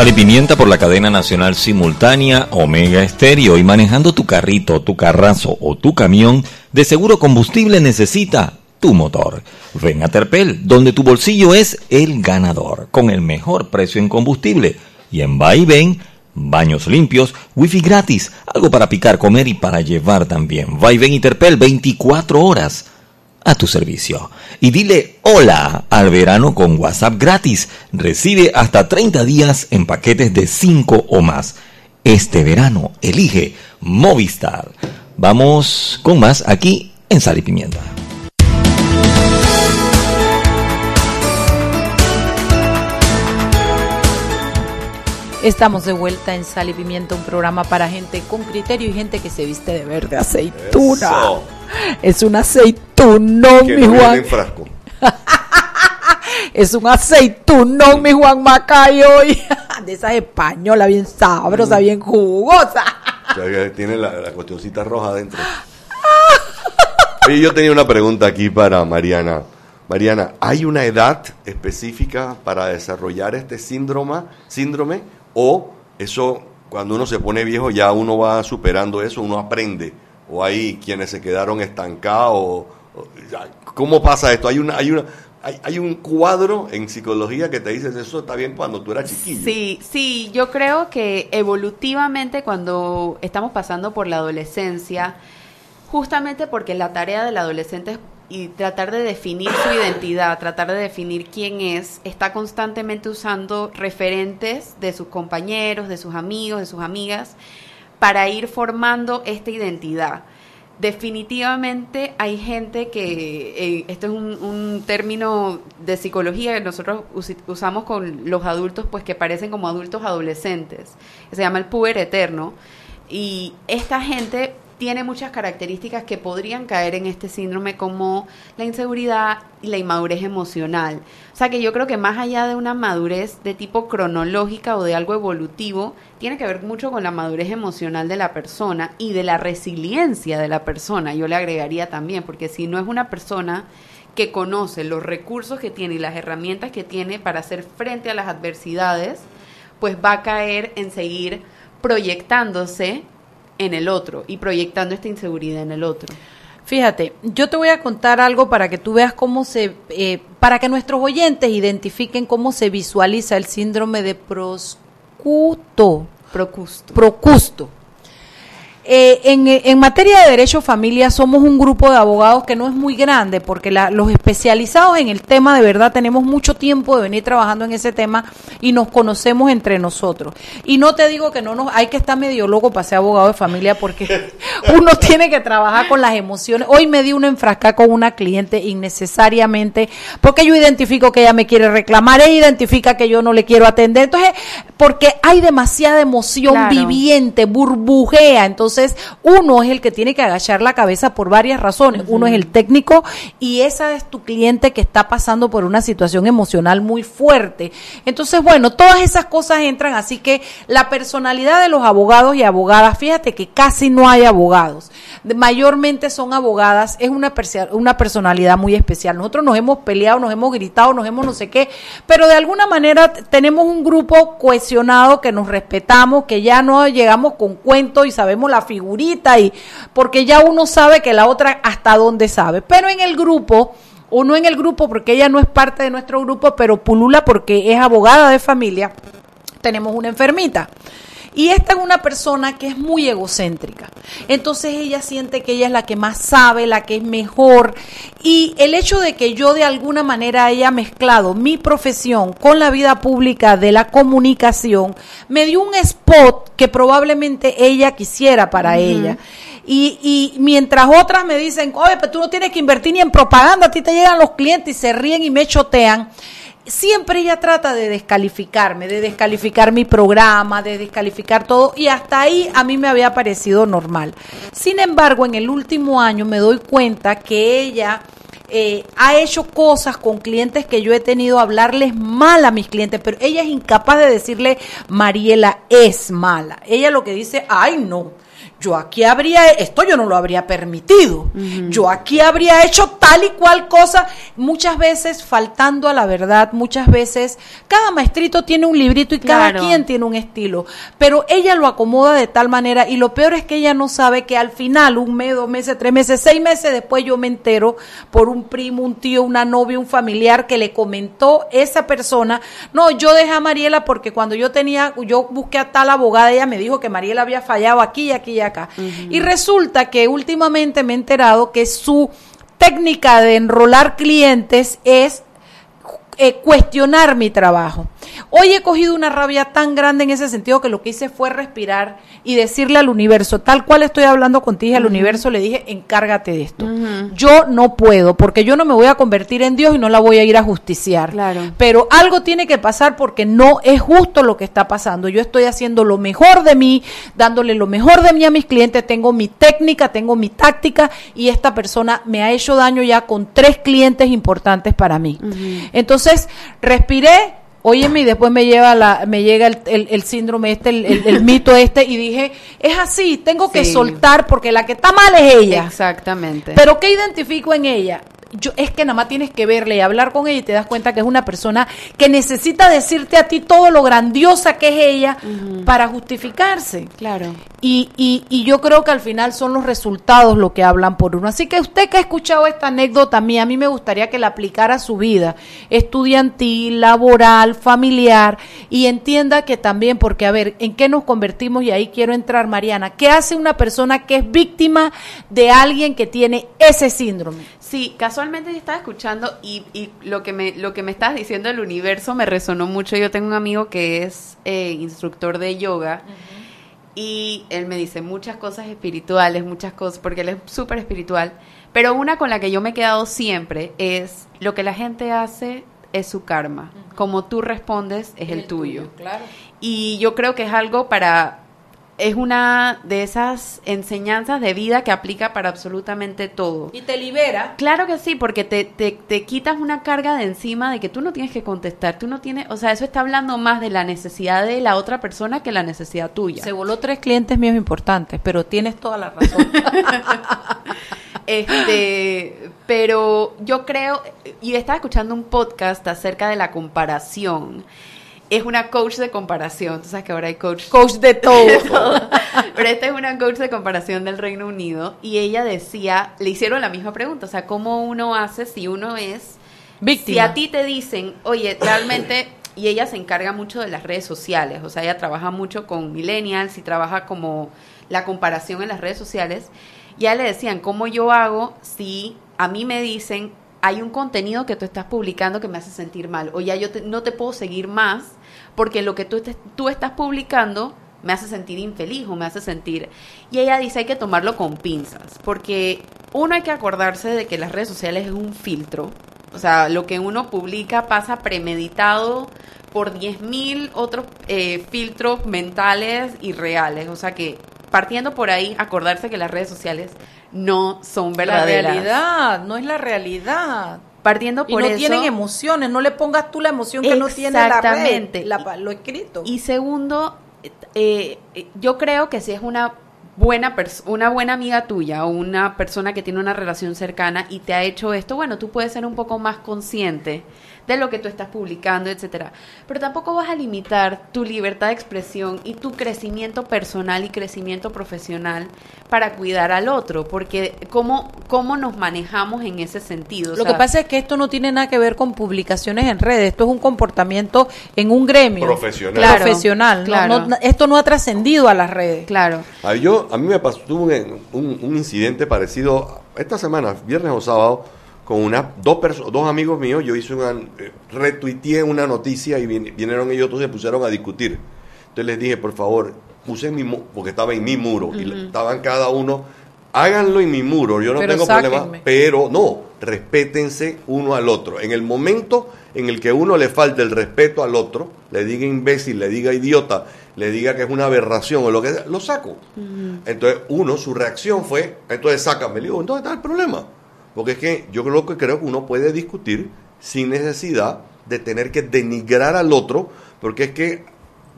Sal y pimienta por la cadena nacional simultánea Omega Estéreo y manejando tu carrito, tu carrazo o tu camión, de seguro combustible necesita tu motor. Ven a Terpel, donde tu bolsillo es el ganador, con el mejor precio en combustible. Y en Va y baños limpios, wifi gratis, algo para picar, comer y para llevar también. Va y Ven y Terpel 24 horas a tu servicio. Y dile hola al verano con WhatsApp gratis. Recibe hasta 30 días en paquetes de 5 o más. Este verano elige Movistar. Vamos con más aquí en Sal y Pimienta. Estamos de vuelta en Sal y Pimienta, un programa para gente con criterio y gente que se viste de verde aceituna. Eso. Es un aceitunón, Que mi no Juan. en frasco. <laughs> Es un aceitunón, mi Juan Macayo. <laughs> De esas españolas bien sabrosa, Mm. bien jugosa. O sea, que tiene la, la cuestioncita roja adentro. <laughs> Oye, yo tenía una pregunta aquí para Mariana. Mariana, ¿hay una edad específica para desarrollar este síndrome, síndrome o eso cuando uno se pone viejo ya uno va superando eso, uno aprende? ¿O hay quienes se quedaron estancados? ¿Cómo pasa esto? ¿Hay, una, hay, una, hay, hay un cuadro en psicología que te dices eso está bien cuando tú eras chiquillo? Sí, sí, yo creo que evolutivamente cuando estamos pasando por la adolescencia, justamente porque la tarea del adolescente es y tratar de definir su identidad, tratar de definir quién es, está constantemente usando referentes de sus compañeros, de sus amigos, de sus amigas, para ir formando esta identidad. Definitivamente hay gente que, eh, esto es un, un término de psicología que nosotros usamos con los adultos, pues que parecen como adultos adolescentes, se llama el puber eterno, y esta gente tiene muchas características que podrían caer en este síndrome como la inseguridad y la inmadurez emocional. O sea que yo creo que más allá de una madurez de tipo cronológica o de algo evolutivo, tiene que ver mucho con la madurez emocional de la persona y de la resiliencia de la persona. Yo le agregaría también, porque si no es una persona que conoce los recursos que tiene y las herramientas que tiene para hacer frente a las adversidades, pues va a caer en seguir proyectándose en el otro y proyectando esta inseguridad en el otro. Fíjate, yo te voy a contar algo para que tú veas cómo se, eh, para que nuestros oyentes identifiquen cómo se visualiza el síndrome de proscuto. Procusto. Procusto. Eh, en, en materia de derecho familia somos un grupo de abogados que no es muy grande porque la- los especializados en el tema de verdad tenemos mucho tiempo de venir trabajando en ese tema y nos conocemos entre nosotros. Y no te digo que no nos hay que estar medio loco para ser abogado de familia porque <laughs> uno tiene que trabajar con las emociones. Hoy me di una enfrascada con una cliente innecesariamente porque yo identifico que ella me quiere reclamar, ella identifica que yo no le quiero atender. Entonces, porque hay demasiada emoción Claro. viviente, burbujea. Entonces, uno es el que tiene que agachar la cabeza por varias razones. Uno es el técnico y esa es tu cliente que está pasando por una situación emocional muy fuerte. Entonces, bueno, todas esas cosas entran. Así que la personalidad de los abogados y abogadas, fíjate que casi no hay abogados. mayormente son abogadas, es una, una personalidad muy especial. Nosotros nos hemos peleado, nos hemos gritado, nos hemos no sé qué, pero de alguna manera tenemos un grupo cohesionado que nos respetamos, que ya no llegamos con cuentos y sabemos la figurita y porque ya uno sabe que la otra hasta dónde sabe. Pero en el grupo o no en el grupo porque ella no es parte de nuestro grupo, pero pulula porque es abogada de familia, tenemos una enfermita. Y esta es una persona que es muy egocéntrica. Entonces ella siente que ella es la que más sabe, la que es mejor. Y el hecho de que yo de alguna manera haya mezclado mi profesión con la vida pública de la comunicación, me dio un spot que probablemente ella quisiera para ella. Y, y mientras otras me dicen, oye, pero tú no tienes que invertir ni en propaganda, a ti te llegan los clientes y se ríen y me chotean. Siempre ella trata de descalificarme, de descalificar mi programa, de descalificar todo, y hasta ahí a mí me había parecido normal. Sin embargo, en el último año me doy cuenta que ella eh, ha hecho cosas con clientes que yo he tenido hablarles mal a mis clientes, pero ella es incapaz de decirle, Mariela es mala. Ella lo que dice, ay no, yo aquí habría, esto yo no lo habría permitido, yo aquí habría hecho tal y cual cosa, muchas veces faltando a la verdad, muchas veces, cada maestrito tiene un librito y cada quien tiene un estilo, pero ella lo acomoda de tal manera y lo peor es que ella no sabe que al final, un mes, dos meses, tres meses, seis meses después yo me entero por un primo, un tío, una novia, un familiar que le comentó esa persona, no, yo dejé a Mariela porque cuando yo tenía, yo busqué a tal abogada, ella me dijo que Mariela había fallado aquí y aquí y acá. Y resulta que últimamente me he enterado que su técnica de enrolar clientes es eh, cuestionar mi trabajo. Hoy he cogido una rabia tan grande en ese sentido que lo que hice fue respirar y decirle al universo, tal cual estoy hablando contigo, al Ujú. universo le dije, encárgate de esto. Yo no puedo, porque yo no me voy a convertir en Dios y no la voy a ir a justiciar. Pero algo tiene que pasar porque no es justo lo que está pasando. Yo estoy haciendo lo mejor de mí, dándole lo mejor de mí a mis clientes, tengo mi técnica, tengo mi táctica y esta persona me ha hecho daño ya con tres clientes importantes para mí. Entonces, respiré, óyeme, y después me lleva la, me llega el, el- el síndrome este, el, el- el mito este, y dije, es así, tengo que Sí. soltar porque la que está mal es ella. Exactamente. Pero ¿qué identifico en ella? Yo, es que nada más tienes que verle y hablar con ella y te das cuenta que es una persona que necesita decirte a ti todo lo grandiosa que es ella para justificarse. Claro. Y, y, y yo creo que al final son los resultados lo que hablan por uno. Así que usted que ha escuchado esta anécdota mía, a mí me gustaría que la aplicara a su vida estudiantil, laboral, familiar y entienda que también, porque a ver, ¿en qué nos convertimos? Y ahí quiero entrar, Mariana. ¿Qué hace una persona que es víctima de alguien que tiene ese síndrome? Sí, casualmente estaba escuchando y, y lo que me lo que me estabas diciendo del universo me resonó mucho. Yo tengo un amigo que es eh, instructor de yoga y él me dice muchas cosas espirituales, muchas cosas, porque él es súper espiritual. Pero una con la que yo me he quedado siempre es lo que la gente hace es su karma. Como tú respondes es el, tuyo. Claro. Y yo creo que es algo para es una de esas enseñanzas de vida que aplica para absolutamente todo. Y te libera. Claro que sí, porque te, te, te quitas una carga de encima de que tú no tienes que contestar, tú no tienes, o sea, eso está hablando más de la necesidad de la otra persona que la necesidad tuya. Se voló tres clientes míos importantes, pero tienes toda la razón. <laughs> Este, pero yo creo, y estaba escuchando un podcast acerca de la comparación. Es una coach de comparación, tú sabes que ahora hay coach. <laughs> Coach de todo. <laughs> Pero esta es una coach de comparación del Reino Unido y ella decía, le hicieron la misma pregunta, o sea, ¿cómo uno hace si uno es Víctima. Si a ti te dicen, oye, realmente, y ella se encarga mucho de las redes sociales, o sea, ella trabaja mucho con millennials y trabaja como la comparación en las redes sociales, y a ella le decían, ¿cómo yo hago si a mí me dicen, hay un contenido que tú estás publicando que me hace sentir mal, o ya yo te- no te puedo seguir más porque lo que tú, te- tú estás publicando me hace sentir infeliz o me hace sentir... Y ella dice hay que tomarlo con pinzas, porque uno hay que acordarse de que las redes sociales es un filtro, o sea, lo que uno publica pasa premeditado por 10.000 otros eh, filtros mentales y reales, o sea que partiendo por ahí, acordarse que las redes sociales no son La verdaderas. realidad, no es la realidad. Partiendo Y por no eso... tienen emociones, no le pongas tú la emoción que no tiene la red, la- lo escrito. Y segundo, eh, eh, yo creo que si es una buena una buena amiga tuya o una persona que tiene una relación cercana y te ha hecho esto, bueno, tú puedes ser un poco más consciente de lo que tú estás publicando, etcétera. Pero tampoco vas a limitar tu libertad de expresión y tu crecimiento personal y crecimiento profesional para cuidar al otro, porque cómo cómo nos manejamos en ese sentido. O Lo sea, que pasa es que esto no tiene nada que ver con publicaciones en redes, esto es un comportamiento en un gremio Profesional. Claro, profesional. No- claro. no- esto no ha trascendido a las redes. Claro. A, yo, a mí me pasó un- un incidente parecido esta semana, viernes o sábado, con una, dos, dos amigos míos. Yo hice una, eh, retuiteé una noticia y vin- vinieron ellos todos y se pusieron a discutir. Entonces les dije, por favor, usen mi mu- porque estaba en mi muro y estaban cada uno, háganlo en mi muro, yo no Pero tengo sáquenme. problema, pero no, respétense uno al otro. En el momento en el que uno le falta el respeto al otro, le diga imbécil, le diga idiota, le diga que es una aberración o lo que sea, lo saco. Entonces, uno, su reacción fue, entonces sácame. Le digo, ¿dónde está el problema? Porque es que yo creo que creo que uno puede discutir sin necesidad de tener que denigrar al otro, porque es que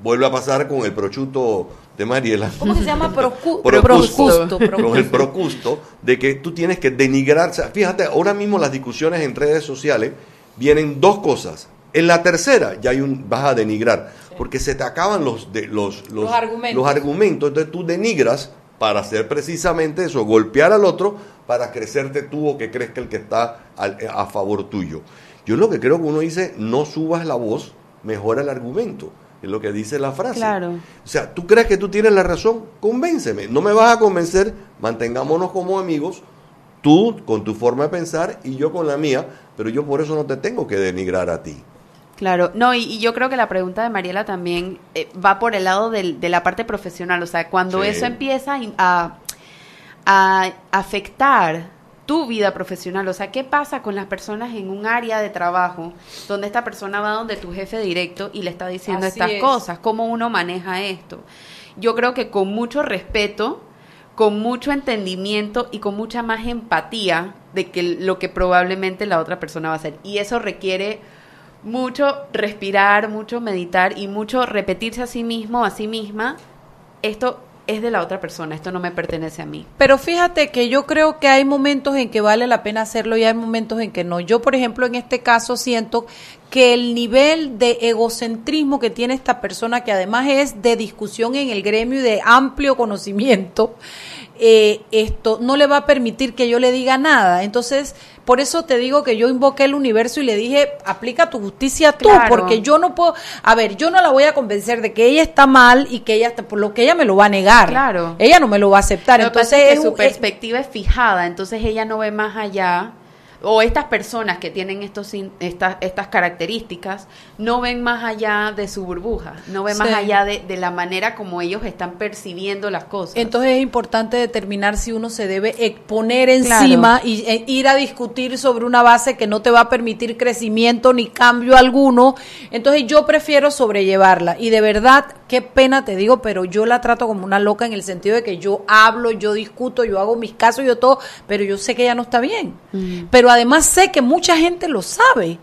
vuelve a pasar con el prochuto de Mariela. ¿Cómo se llama? Procu- <laughs> Procusto, con el procusto. procusto, de que tú tienes que denigrar. o sea, Fíjate, ahora mismo las discusiones en redes sociales vienen dos cosas. En la tercera ya hay un, vas a denigrar, porque se te acaban los, de, los, los, Los argumentos. los argumentos, entonces tú denigras para hacer precisamente eso, golpear al otro para crecerte tú o que crezca el que está al- a favor tuyo. Yo lo que creo que uno dice, no subas la voz, mejora el argumento, es lo que dice la frase. Claro. O sea, tú crees que tú tienes la razón, convénceme. No me vas a convencer, mantengámonos como amigos, tú con tu forma de pensar y yo con la mía, pero yo por eso no te tengo que denigrar a ti. Claro, no, y, y yo creo que la pregunta de Mariela también eh, va por el lado del- de la parte profesional, o sea, cuando Sí. eso empieza a, a afectar tu vida profesional, o sea, ¿qué pasa con las personas en un área de trabajo donde esta persona va donde tu jefe directo y le está diciendo Así estas es. cosas? ¿Cómo uno maneja esto? Yo creo que con mucho respeto, con mucho entendimiento y con mucha más empatía de que lo que probablemente la otra persona va a hacer. Y eso requiere mucho respirar, mucho meditar y mucho repetirse a sí mismo, a sí misma, esto es de la otra persona, esto no me pertenece a mí. Pero fíjate que yo creo que hay momentos en que vale la pena hacerlo y hay momentos en que no. Yo, por ejemplo, en este caso siento que el nivel de egocentrismo que tiene esta persona, que además es de discusión en el gremio y de amplio conocimiento, eh, esto no le va a permitir que yo le diga nada. Entonces, por eso te digo que yo invoqué el universo y le dije, aplica tu justicia tú, Claro. porque yo no puedo, a ver, yo no la voy a convencer de que ella está mal y que ella está, por lo que ella me lo va a negar. Claro. Ella no me lo va a aceptar. Entonces, es que su perspectiva es fijada, entonces ella no ve más allá, o estas personas que tienen estos, estas, estas características, no ven más allá de su burbuja, no ven más allá de, de la manera como ellos están percibiendo las cosas. Entonces es importante determinar si uno se debe exponer encima Claro. y e, ir a discutir sobre una base que no te va a permitir crecimiento ni cambio alguno. Entonces yo prefiero sobrellevarla y de verdad, qué pena te digo, pero yo la trato como una loca en el sentido de que yo hablo, yo discuto, yo hago mis casos, yo todo, pero yo sé que ella no está bien. Pero además sé que mucha gente lo sabe.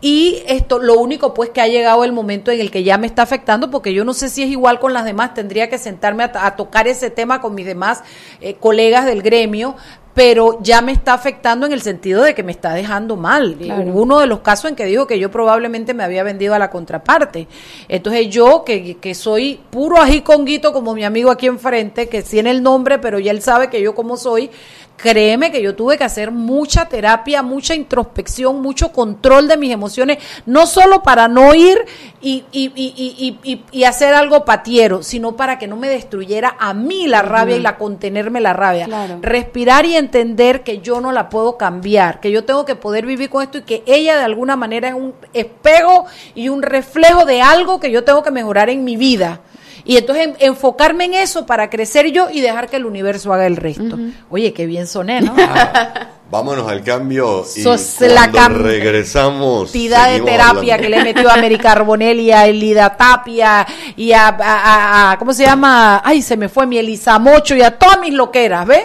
Y esto, lo único pues que ha llegado el momento en el que ya me está afectando, porque yo no sé si es igual con las demás, tendría que sentarme a, tocar ese tema con mis demás eh, colegas del gremio, pero ya me está afectando en el sentido de que me está dejando mal. Claro. Uno de los casos en que dijo que yo probablemente me había vendido a la contraparte. Entonces yo, que, que soy puro ají con guito, como mi amigo aquí enfrente, que tiene el nombre, pero ya él sabe que yo como soy, créeme que yo tuve que hacer mucha terapia, mucha introspección, mucho control de mis emociones, no solo para no ir y, y, y, y, hacer algo patiero, sino para que no me destruyera a mí la rabia y la contenerme la rabia. Claro. Respirar y entender que yo no la puedo cambiar, que yo tengo que poder vivir con esto y que ella de alguna manera es un espejo y un reflejo de algo que yo tengo que mejorar en mi vida. Y entonces en- enfocarme en eso para crecer yo y dejar que el universo haga el resto. Oye, qué bien soné, ¿no? <laughs> Vámonos al cambio y Sos la regresamos. cantidad de terapia hablando. que le metió a América Carbonell y a Elida Tapia y a, a- a- a- ¿cómo se llama? Ay, se me fue mi Elisa Mocho y a todas mis loqueras, ¿ves?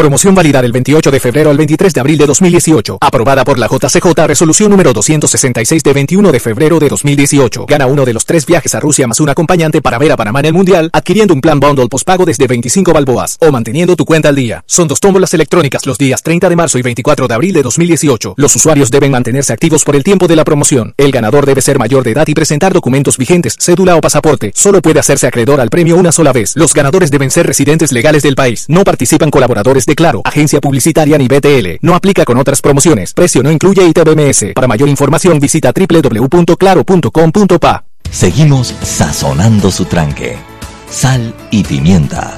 Promoción válida del 28 de febrero al 23 de abril de 2018. Aprobada por la JCJ Resolución número 266 de 21 de febrero de 2018. Gana uno de los tres viajes a Rusia más un acompañante para ver a Panamá en el Mundial, adquiriendo un plan bundle postpago desde 25 balboas o manteniendo tu cuenta al día. Son dos tómbolas electrónicas los días 30 de marzo y 24 de abril de 2018. Los usuarios deben mantenerse activos por el tiempo de la promoción. El ganador debe ser mayor de edad y presentar documentos vigentes, cédula o pasaporte. Solo puede hacerse acreedor al premio una sola vez. Los ganadores deben ser residentes legales del país. No participan colaboradores de Claro, agencia publicitaria ni BTL. No aplica con otras promociones. Precio no incluye ITBMS. Para mayor información visita www.claro.com.pa. Seguimos sazonando su tranque. Sal y pimienta.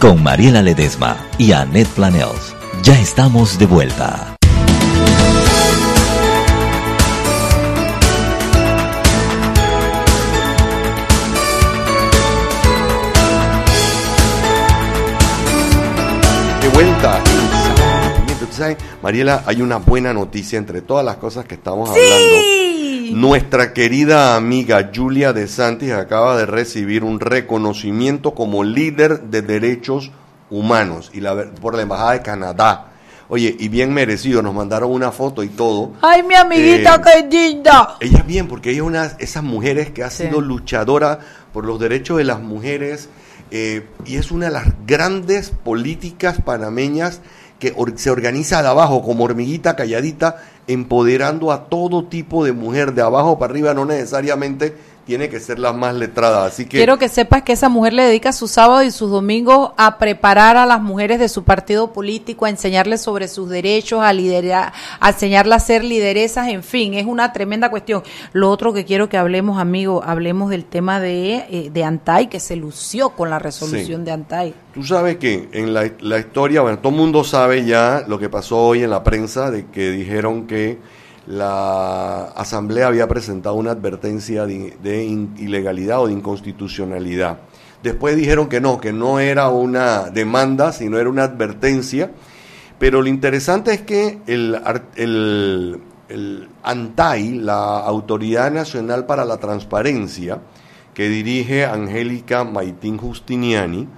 Con Mariela Ledesma y Annette Planels. Ya estamos de vuelta. Vuelta. Tú sabes, Mariela, hay una buena noticia entre todas las cosas que estamos hablando. Nuestra querida amiga Julia De Santis acaba de recibir un reconocimiento como líder de derechos humanos y la, por la Embajada de Canadá. Oye, y bien merecido, nos mandaron una foto y todo. Ay, mi amiguita, Eh, qué linda. Ella es bien, porque ella es una de esas mujeres que ha sido luchadora por los derechos de las mujeres eh, y es una de las grandes políticas panameñas que or- se organiza de abajo, como hormiguita calladita, empoderando a todo tipo de mujer, de abajo para arriba, no necesariamente tiene que ser la más letrada. Así que Quiero que sepas que esa mujer le dedica sus sábados y sus domingos a preparar a las mujeres de su partido político, a enseñarles sobre sus derechos, a liderar, a enseñarlas a ser lideresas, en fin, es una tremenda cuestión. Lo otro que quiero que hablemos, amigo, hablemos del tema de, eh, de Antay, que se lució con la resolución Sí. de Antay. Tú sabes que en la, la historia, bueno, todo el mundo sabe ya lo que pasó hoy en la prensa, de que dijeron que la Asamblea había presentado una advertencia de, ilegalidad o de inconstitucionalidad. Después dijeron que no, que no era una demanda, sino era una advertencia. Pero lo interesante es que el, el, ANTAI, la Autoridad Nacional para la Transparencia, que dirige Angélica Maitín Justiniani,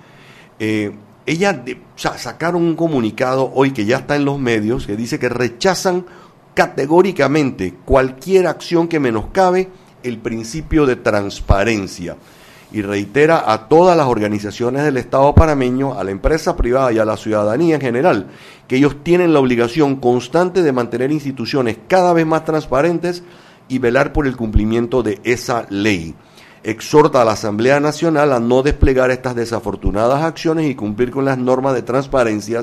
eh, ella de- sacaron un comunicado hoy que ya está en los medios que dice que rechazan categóricamente cualquier acción que menoscabe el principio de transparencia y reitera a todas las organizaciones del Estado panameño, a la empresa privada y a la ciudadanía en general, que ellos tienen la obligación constante de mantener instituciones cada vez más transparentes y velar por el cumplimiento de esa ley. Exhorta a la Asamblea Nacional a no desplegar estas desafortunadas acciones y cumplir con las normas de transparencia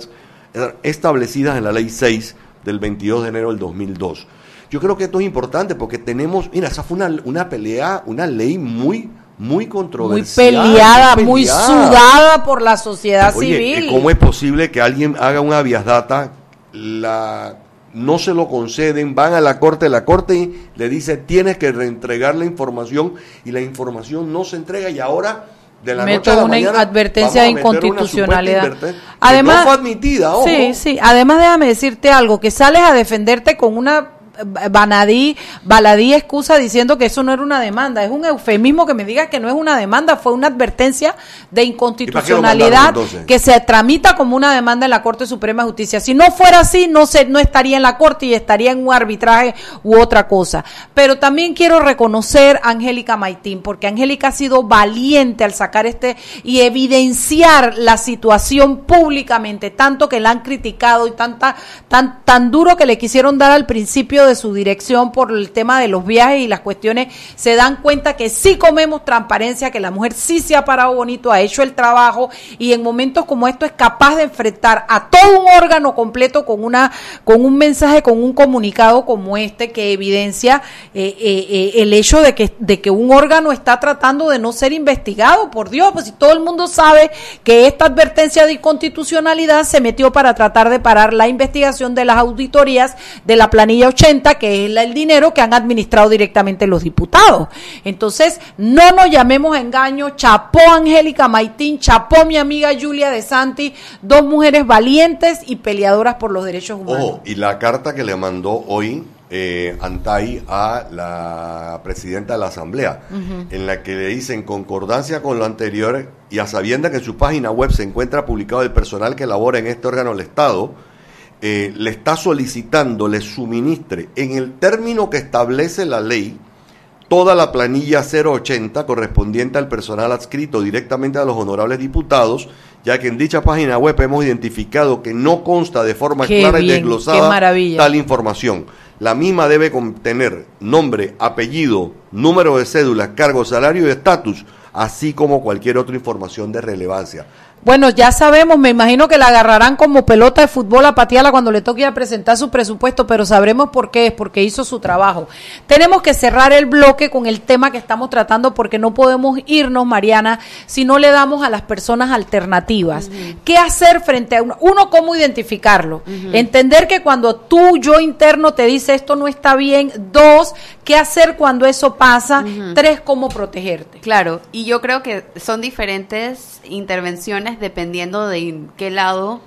establecidas en la Ley 6 del 22 de enero del 2002. Yo creo que esto es importante porque tenemos, mira, esa fue una, una pelea, una ley muy, muy Muy controversial. peleada, muy peleada. sudada por la sociedad Oye, civil. ¿cómo es posible que alguien haga un habeas data, la, no se lo conceden, van a la corte, la corte le dice tienes que reentregar la información y la información no se entrega y ahora de la Meto noche a la una mañana advertencia de inconstitucionalidad. Además, no fue admitida, ojo. Sí, sí. Además, déjame decirte algo, que sales a defenderte con una banadí, baladí excusa diciendo que eso no era una demanda. Es un eufemismo que me digas que no es una demanda, fue una advertencia de inconstitucionalidad mandaron, que se tramita como una demanda en la Corte Suprema de Justicia. Si no fuera así, no se, no estaría en la Corte y estaría en un arbitraje u otra cosa. Pero también quiero reconocer a Angélica Maitín, porque Angélica ha sido valiente al sacar este y evidenciar la situación públicamente, tanto que la han criticado y tanta, tan, tan duro que le quisieron dar al principio de su dirección por el tema de los viajes y las cuestiones, se dan cuenta que sí comemos transparencia, que la mujer sí se ha parado bonito, ha hecho el trabajo y en momentos como esto es capaz de enfrentar a todo un órgano completo con una con un mensaje, con un comunicado como este que evidencia eh, eh, eh, el hecho de que de que un órgano está tratando de no ser investigado, por Dios, pues si todo el mundo sabe que esta advertencia de inconstitucionalidad se metió para tratar de parar la investigación de las auditorías de la planilla 80, que es el dinero que han administrado directamente los diputados. Entonces, no nos llamemos a engaño, chapó Angélica Maitín, chapó mi amiga Julia de Santi, dos mujeres valientes y peleadoras por los derechos humanos. Ojo, y la carta que le mandó hoy eh, Antay a la presidenta de la Asamblea, en la que le dice en concordancia con lo anterior y a sabienda que en su página web se encuentra publicado el personal que labora en este órgano del Estado, eh, le está solicitando le suministre en el término que establece la ley toda la planilla 080 correspondiente al personal adscrito directamente a los honorables diputados, ya que en dicha página web hemos identificado que no consta de forma Qué clara y desglosada tal información. La misma debe contener nombre, apellido, número de cédula, cargo, salario y estatus, así como cualquier otra información de relevancia. Bueno, ya sabemos, me imagino que la agarrarán como pelota de fútbol a patearla cuando le toque ir a presentar su presupuesto, pero sabremos por qué es, porque hizo su trabajo. Tenemos que cerrar el bloque con el tema que estamos tratando porque no podemos irnos, Mariana, si no le damos a las personas alternativas. ¿Qué hacer frente a uno? Uno, ¿cómo identificarlo? Entender que cuando tú, yo interno, te dice esto no está bien. Dos, ¿qué hacer cuando eso pasa? Tres, ¿cómo protegerte? Claro, y yo creo que son diferentes intervenciones dependiendo de en qué lado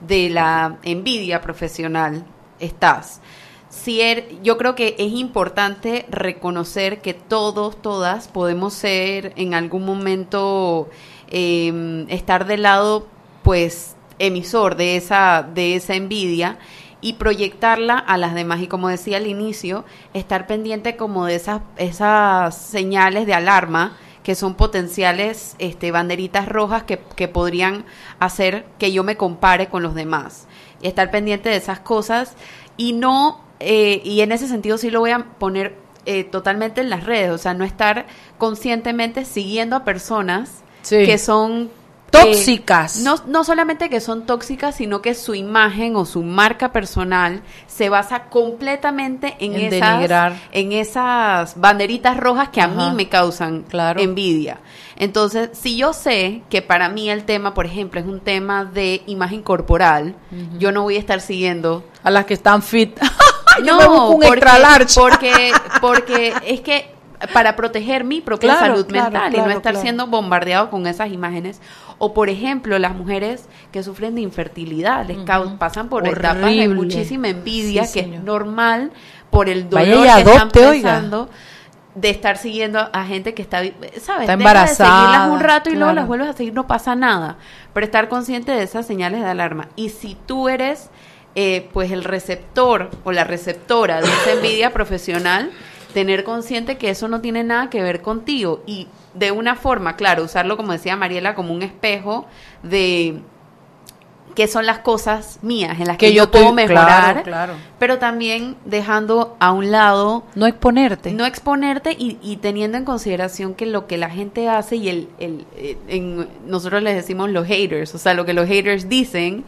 de la envidia profesional estás. Si er- yo creo que es importante reconocer que todos, todas podemos ser en algún momento eh, estar del lado, pues, emisor de esa, de esa envidia y proyectarla a las demás. Y como decía al inicio, estar pendiente como de esas, esas señales de alarma que son potenciales este, banderitas rojas que, que podrían hacer que yo me compare con los demás. Y estar pendiente de esas cosas y no, eh, y en ese sentido sí lo voy a poner eh, totalmente en las redes, o sea, no estar conscientemente siguiendo a personas Sí. que son Tóxicas. eh, no, no solamente que son tóxicas, sino que su imagen o su marca personal se basa completamente en, En esas, denigrar. en esas banderitas rojas que a mí me causan envidia. Entonces, si yo sé que para mí el tema, por ejemplo, es un tema de imagen corporal, yo no voy a estar siguiendo A las que están fit. <laughs> Yo no, me busco un porque, extra large. porque, porque es que para proteger mi propia Claro, salud claro, mental y no estar siendo bombardeado con esas imágenes. O, por ejemplo, las mujeres que sufren de infertilidad, les cau- pasan por etapas de Horrible. muchísima envidia, Sí, que señor. es normal por el dolor Vaya que adopte, están oiga. pasando de estar siguiendo a gente que está, ¿sabes? Está Deja de embarazada, seguirlas un rato y luego las vuelves a seguir, no pasa nada. Pero estar consciente de esas señales de alarma. Y si tú eres, eh, pues, el receptor o la receptora de esa envidia profesional, tener consciente que eso no tiene nada que ver contigo. Y de una forma, claro, usarlo, como decía Mariela, como un espejo de qué son las cosas mías en las que, Que yo, yo puedo estoy- mejorar, claro, claro. pero también dejando a un lado No exponerte. no exponerte y, y teniendo en consideración que lo que la gente hace y el, el, eh, en- nosotros les decimos los haters, o sea, lo que los haters dicen,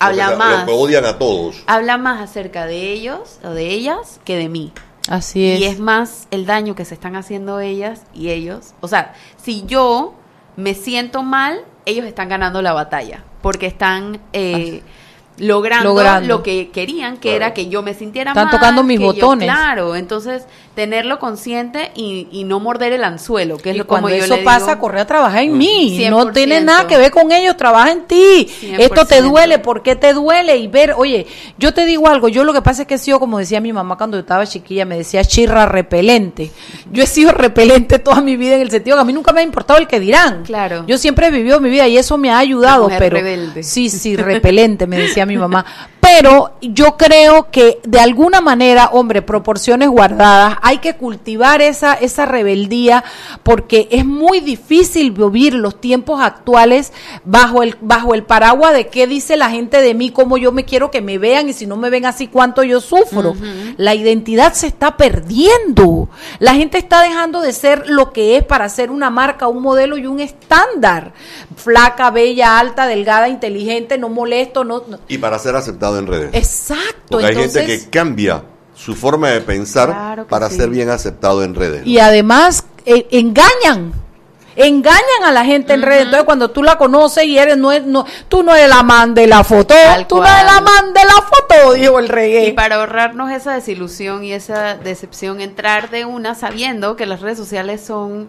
habla Lo que- más, Lo que odian a todos. habla más acerca de ellos o de ellas que de mí. Así es. Y es más el daño que se están haciendo ellas y ellos. O sea, si yo me siento mal, ellos están ganando la batalla porque están eh, logrando, Logrando. lo que querían, que era que yo me sintiera Están mal. tocando mis yo- botones. claro, entonces tenerlo consciente y, y no morder el anzuelo, que es Y lo como cuando yo eso le pasa, digo. corre a trabajar en mí. 100%. No tiene nada que ver con ellos, trabaja en ti. Esto te 100%. duele, ¿por qué te duele? Y ver, oye, yo te digo algo, yo lo que pasa es que he sido, como decía mi mamá cuando yo estaba chiquilla, me decía chirra repelente. Yo he sido repelente toda mi vida en el sentido que a mí nunca me ha importado el que dirán. Claro. Yo siempre he vivido mi vida y eso me ha ayudado, pero rebelde. sí, sí, repelente, me decía mi mamá. Pero yo creo que de alguna manera, hombre, proporciones guardadas, hay que cultivar esa, esa rebeldía porque es muy difícil vivir los tiempos actuales bajo el, bajo el paraguas de qué dice la gente de mí, cómo yo me quiero que me vean y si no me ven así, cuánto yo sufro. La identidad se está perdiendo. La gente está dejando de ser lo que es para ser una marca, un modelo y un estándar. Flaca, bella, alta, delgada, inteligente, no molesto, no... no. Y para ser aceptado en redes. Exacto. Porque hay entonces- gente que cambia su forma de pensar Claro para sí. ser bien aceptado en redes. Y además eh, engañan. Engañan a la gente en redes. Entonces, cuando tú la conoces y eres, no, es- no, tú no eres la man de la foto, tú no eres la man de la foto, dijo el reggae. Y para ahorrarnos esa desilusión y esa decepción, entrar de una sabiendo que las redes sociales son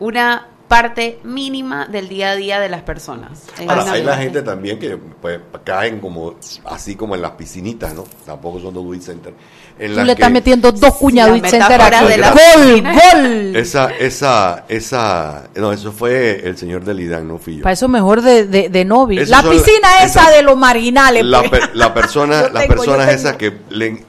una parte mínima del día a día de las personas. Es Ahora, hay la gente también que pues, caen como así como en las piscinitas, ¿no? Tampoco son dos Center. En Tú le estás metiendo dos entera. de la Gol, gol. Esa, esa, esa, no, eso fue el señor del IDAN, no fui yo. Para eso mejor de, de, de Novi. La piscina la- esa de los marginales. La, pues. per- la persona, <laughs> las personas esas que le-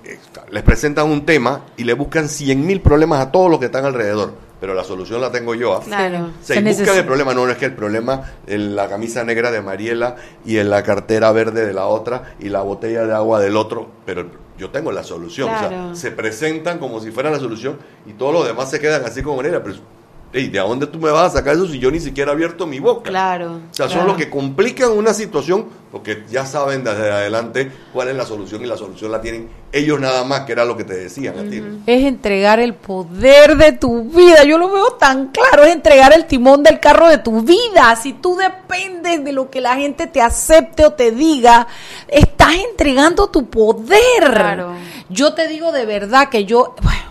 les presentan un tema y le buscan cien mil problemas a todos los que están alrededor. Pero la solución la tengo yo. ¿ah? Claro. O sea, Se necesita- el problema, no, no es que el problema en la camisa negra de Mariela y en la cartera verde de la otra y la botella de agua del otro, pero yo tengo la solución. O Claro. sea, se presentan como si fuera la solución y todos los demás se quedan así como manera. Pero, hey, ¿de dónde tú me vas a sacar eso si yo ni siquiera he abierto mi boca? Claro. O sea, son los que complican una situación porque ya saben desde adelante cuál es la solución y la solución la tienen ellos nada más, que era lo que te decían a ti. es entregar el poder de tu vida. Yo lo veo tan claro, es entregar el timón del carro de tu vida. Si tú dependes de lo que la gente te acepte o te diga, estás entregando tu poder. Claro. Yo te digo de verdad que yo, bueno,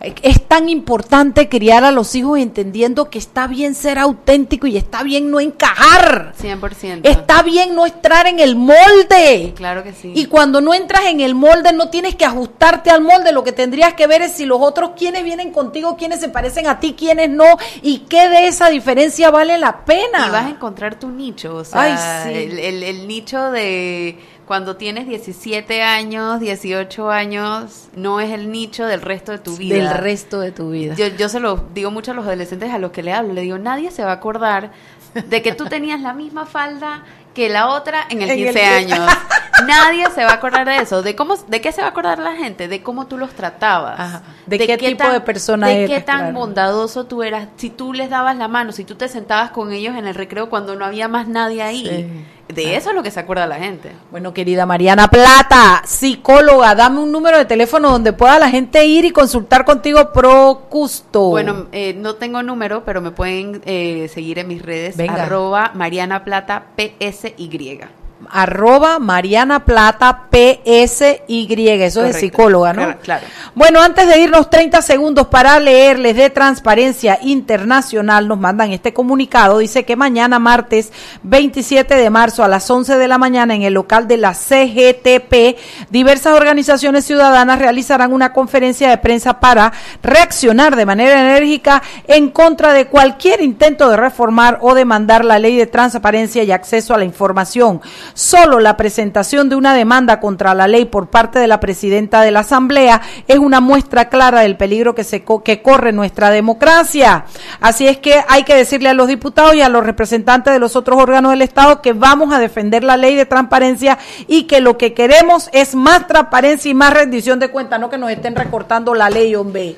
es tan importante criar a los hijos entendiendo que está bien ser auténtico y está bien no encajar. 100%. Está bien no entrar en el molde. Claro que sí. Y cuando no entras en el molde, no tienes que ajustarte al molde. Lo que tendrías que ver es si los otros, quiénes vienen contigo, quiénes se parecen a ti, quiénes no, y qué de esa diferencia vale la pena. Y vas a encontrar tu nicho, o sea, Ay, sí. el, el- el nicho de cuando tienes 17 años, 18 años, no es el nicho del resto de tu vida. Del resto de tu vida. Yo, yo se lo digo mucho a los adolescentes a los que le hablo, le digo, nadie se va a acordar de que tú tenías la misma falda que la otra en el <laughs> En el 15 que- años. <laughs> Nadie se va a acordar de eso. ¿De cómo de qué se va a acordar la gente? De cómo tú los tratabas. Ajá. ¿De qué tipo de persona De qué tan claro. bondadoso tú eras. Si tú les dabas la mano, si tú te sentabas con ellos en el recreo cuando no había más nadie ahí. Sí. De eso es lo que se acuerda la gente. Bueno, querida Mariana Plata, psicóloga, dame un número de teléfono donde pueda la gente ir y consultar contigo pro custo. Bueno, eh, no tengo número, pero me pueden eh, seguir en mis redes. Venga. Arroba Mariana Plata PSY. Arroba Mariana Plata PSY, eso es psicóloga, ¿no? Claro, claro. Bueno, antes de irnos 30 segundos para leerles de Transparencia Internacional, nos mandan este comunicado, dice que mañana martes 27 de marzo a las 11 de la mañana en el local de la CGTP, diversas organizaciones ciudadanas realizarán una conferencia de prensa para reaccionar de manera enérgica en contra de cualquier intento de reformar o demandar la ley de transparencia y acceso a la información. Solo la presentación de una demanda contra la ley por parte de la presidenta de la Asamblea es una muestra clara del peligro que, se co- que corre nuestra democracia. Así es que hay que decirle a los diputados y a los representantes de los otros órganos del Estado que vamos a defender la ley de transparencia y que lo que queremos es más transparencia y más rendición de cuentas, no que nos estén recortando la ley, hombre.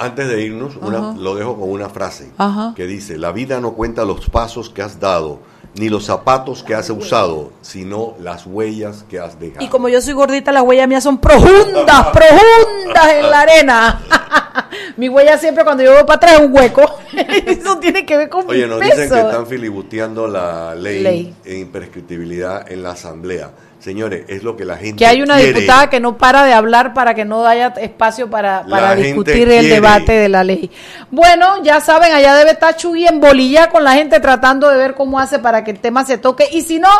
Antes de irnos, una- lo dejo con una frase Ajá. que dice, la vida no cuenta los pasos que has dado, ni los zapatos que has usado, sino las huellas que has dejado. Y como yo soy gordita, las huellas mías son profundas, <laughs> profundas en la arena. <laughs> Mi huella siempre cuando yo voy para atrás es un hueco. <laughs> Eso tiene que ver con Oye, mi nos peso. dicen que están filibusteando la ley, Ley. en imprescriptibilidad en la Asamblea. Señores, es lo que la gente Que hay una quiere. diputada que no para de hablar para que no haya espacio para, para discutir el debate de la ley. Bueno, ya saben, allá debe estar Chuy en bolilla con la gente tratando de ver cómo hace para que el tema se toque. Y si no,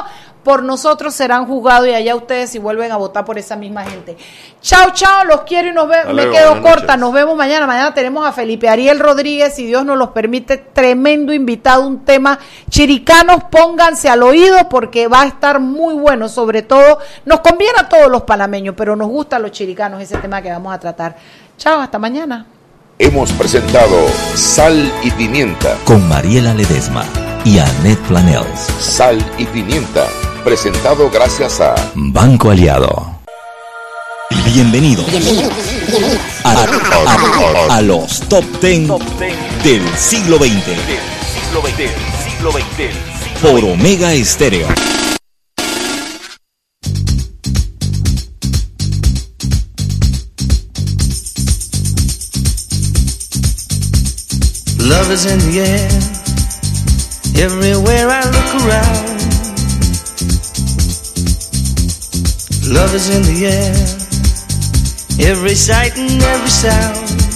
por nosotros serán juzgados y allá ustedes si vuelven a votar por esa misma gente. Chao, chao, los quiero y nos vemos. Me quedo corta, noches. nos vemos mañana. Mañana tenemos a Felipe Ariel Rodríguez, si Dios nos los permite, tremendo invitado, un tema chiricanos, pónganse al oído porque va a estar muy bueno, sobre todo, nos conviene a todos los panameños, pero nos gusta a los chiricanos ese tema que vamos a tratar. Chao, hasta mañana. Hemos presentado Sal y Pimienta. Con Mariela Ledesma y Annette Planels. Sal y Pimienta. Presentado gracias a Banco Aliado. Bienvenidos a, a- a los top 10 del siglo XX por Omega Estéreo. Love is in the air. Everywhere I look around. Love is in the air. Every sight and every sound.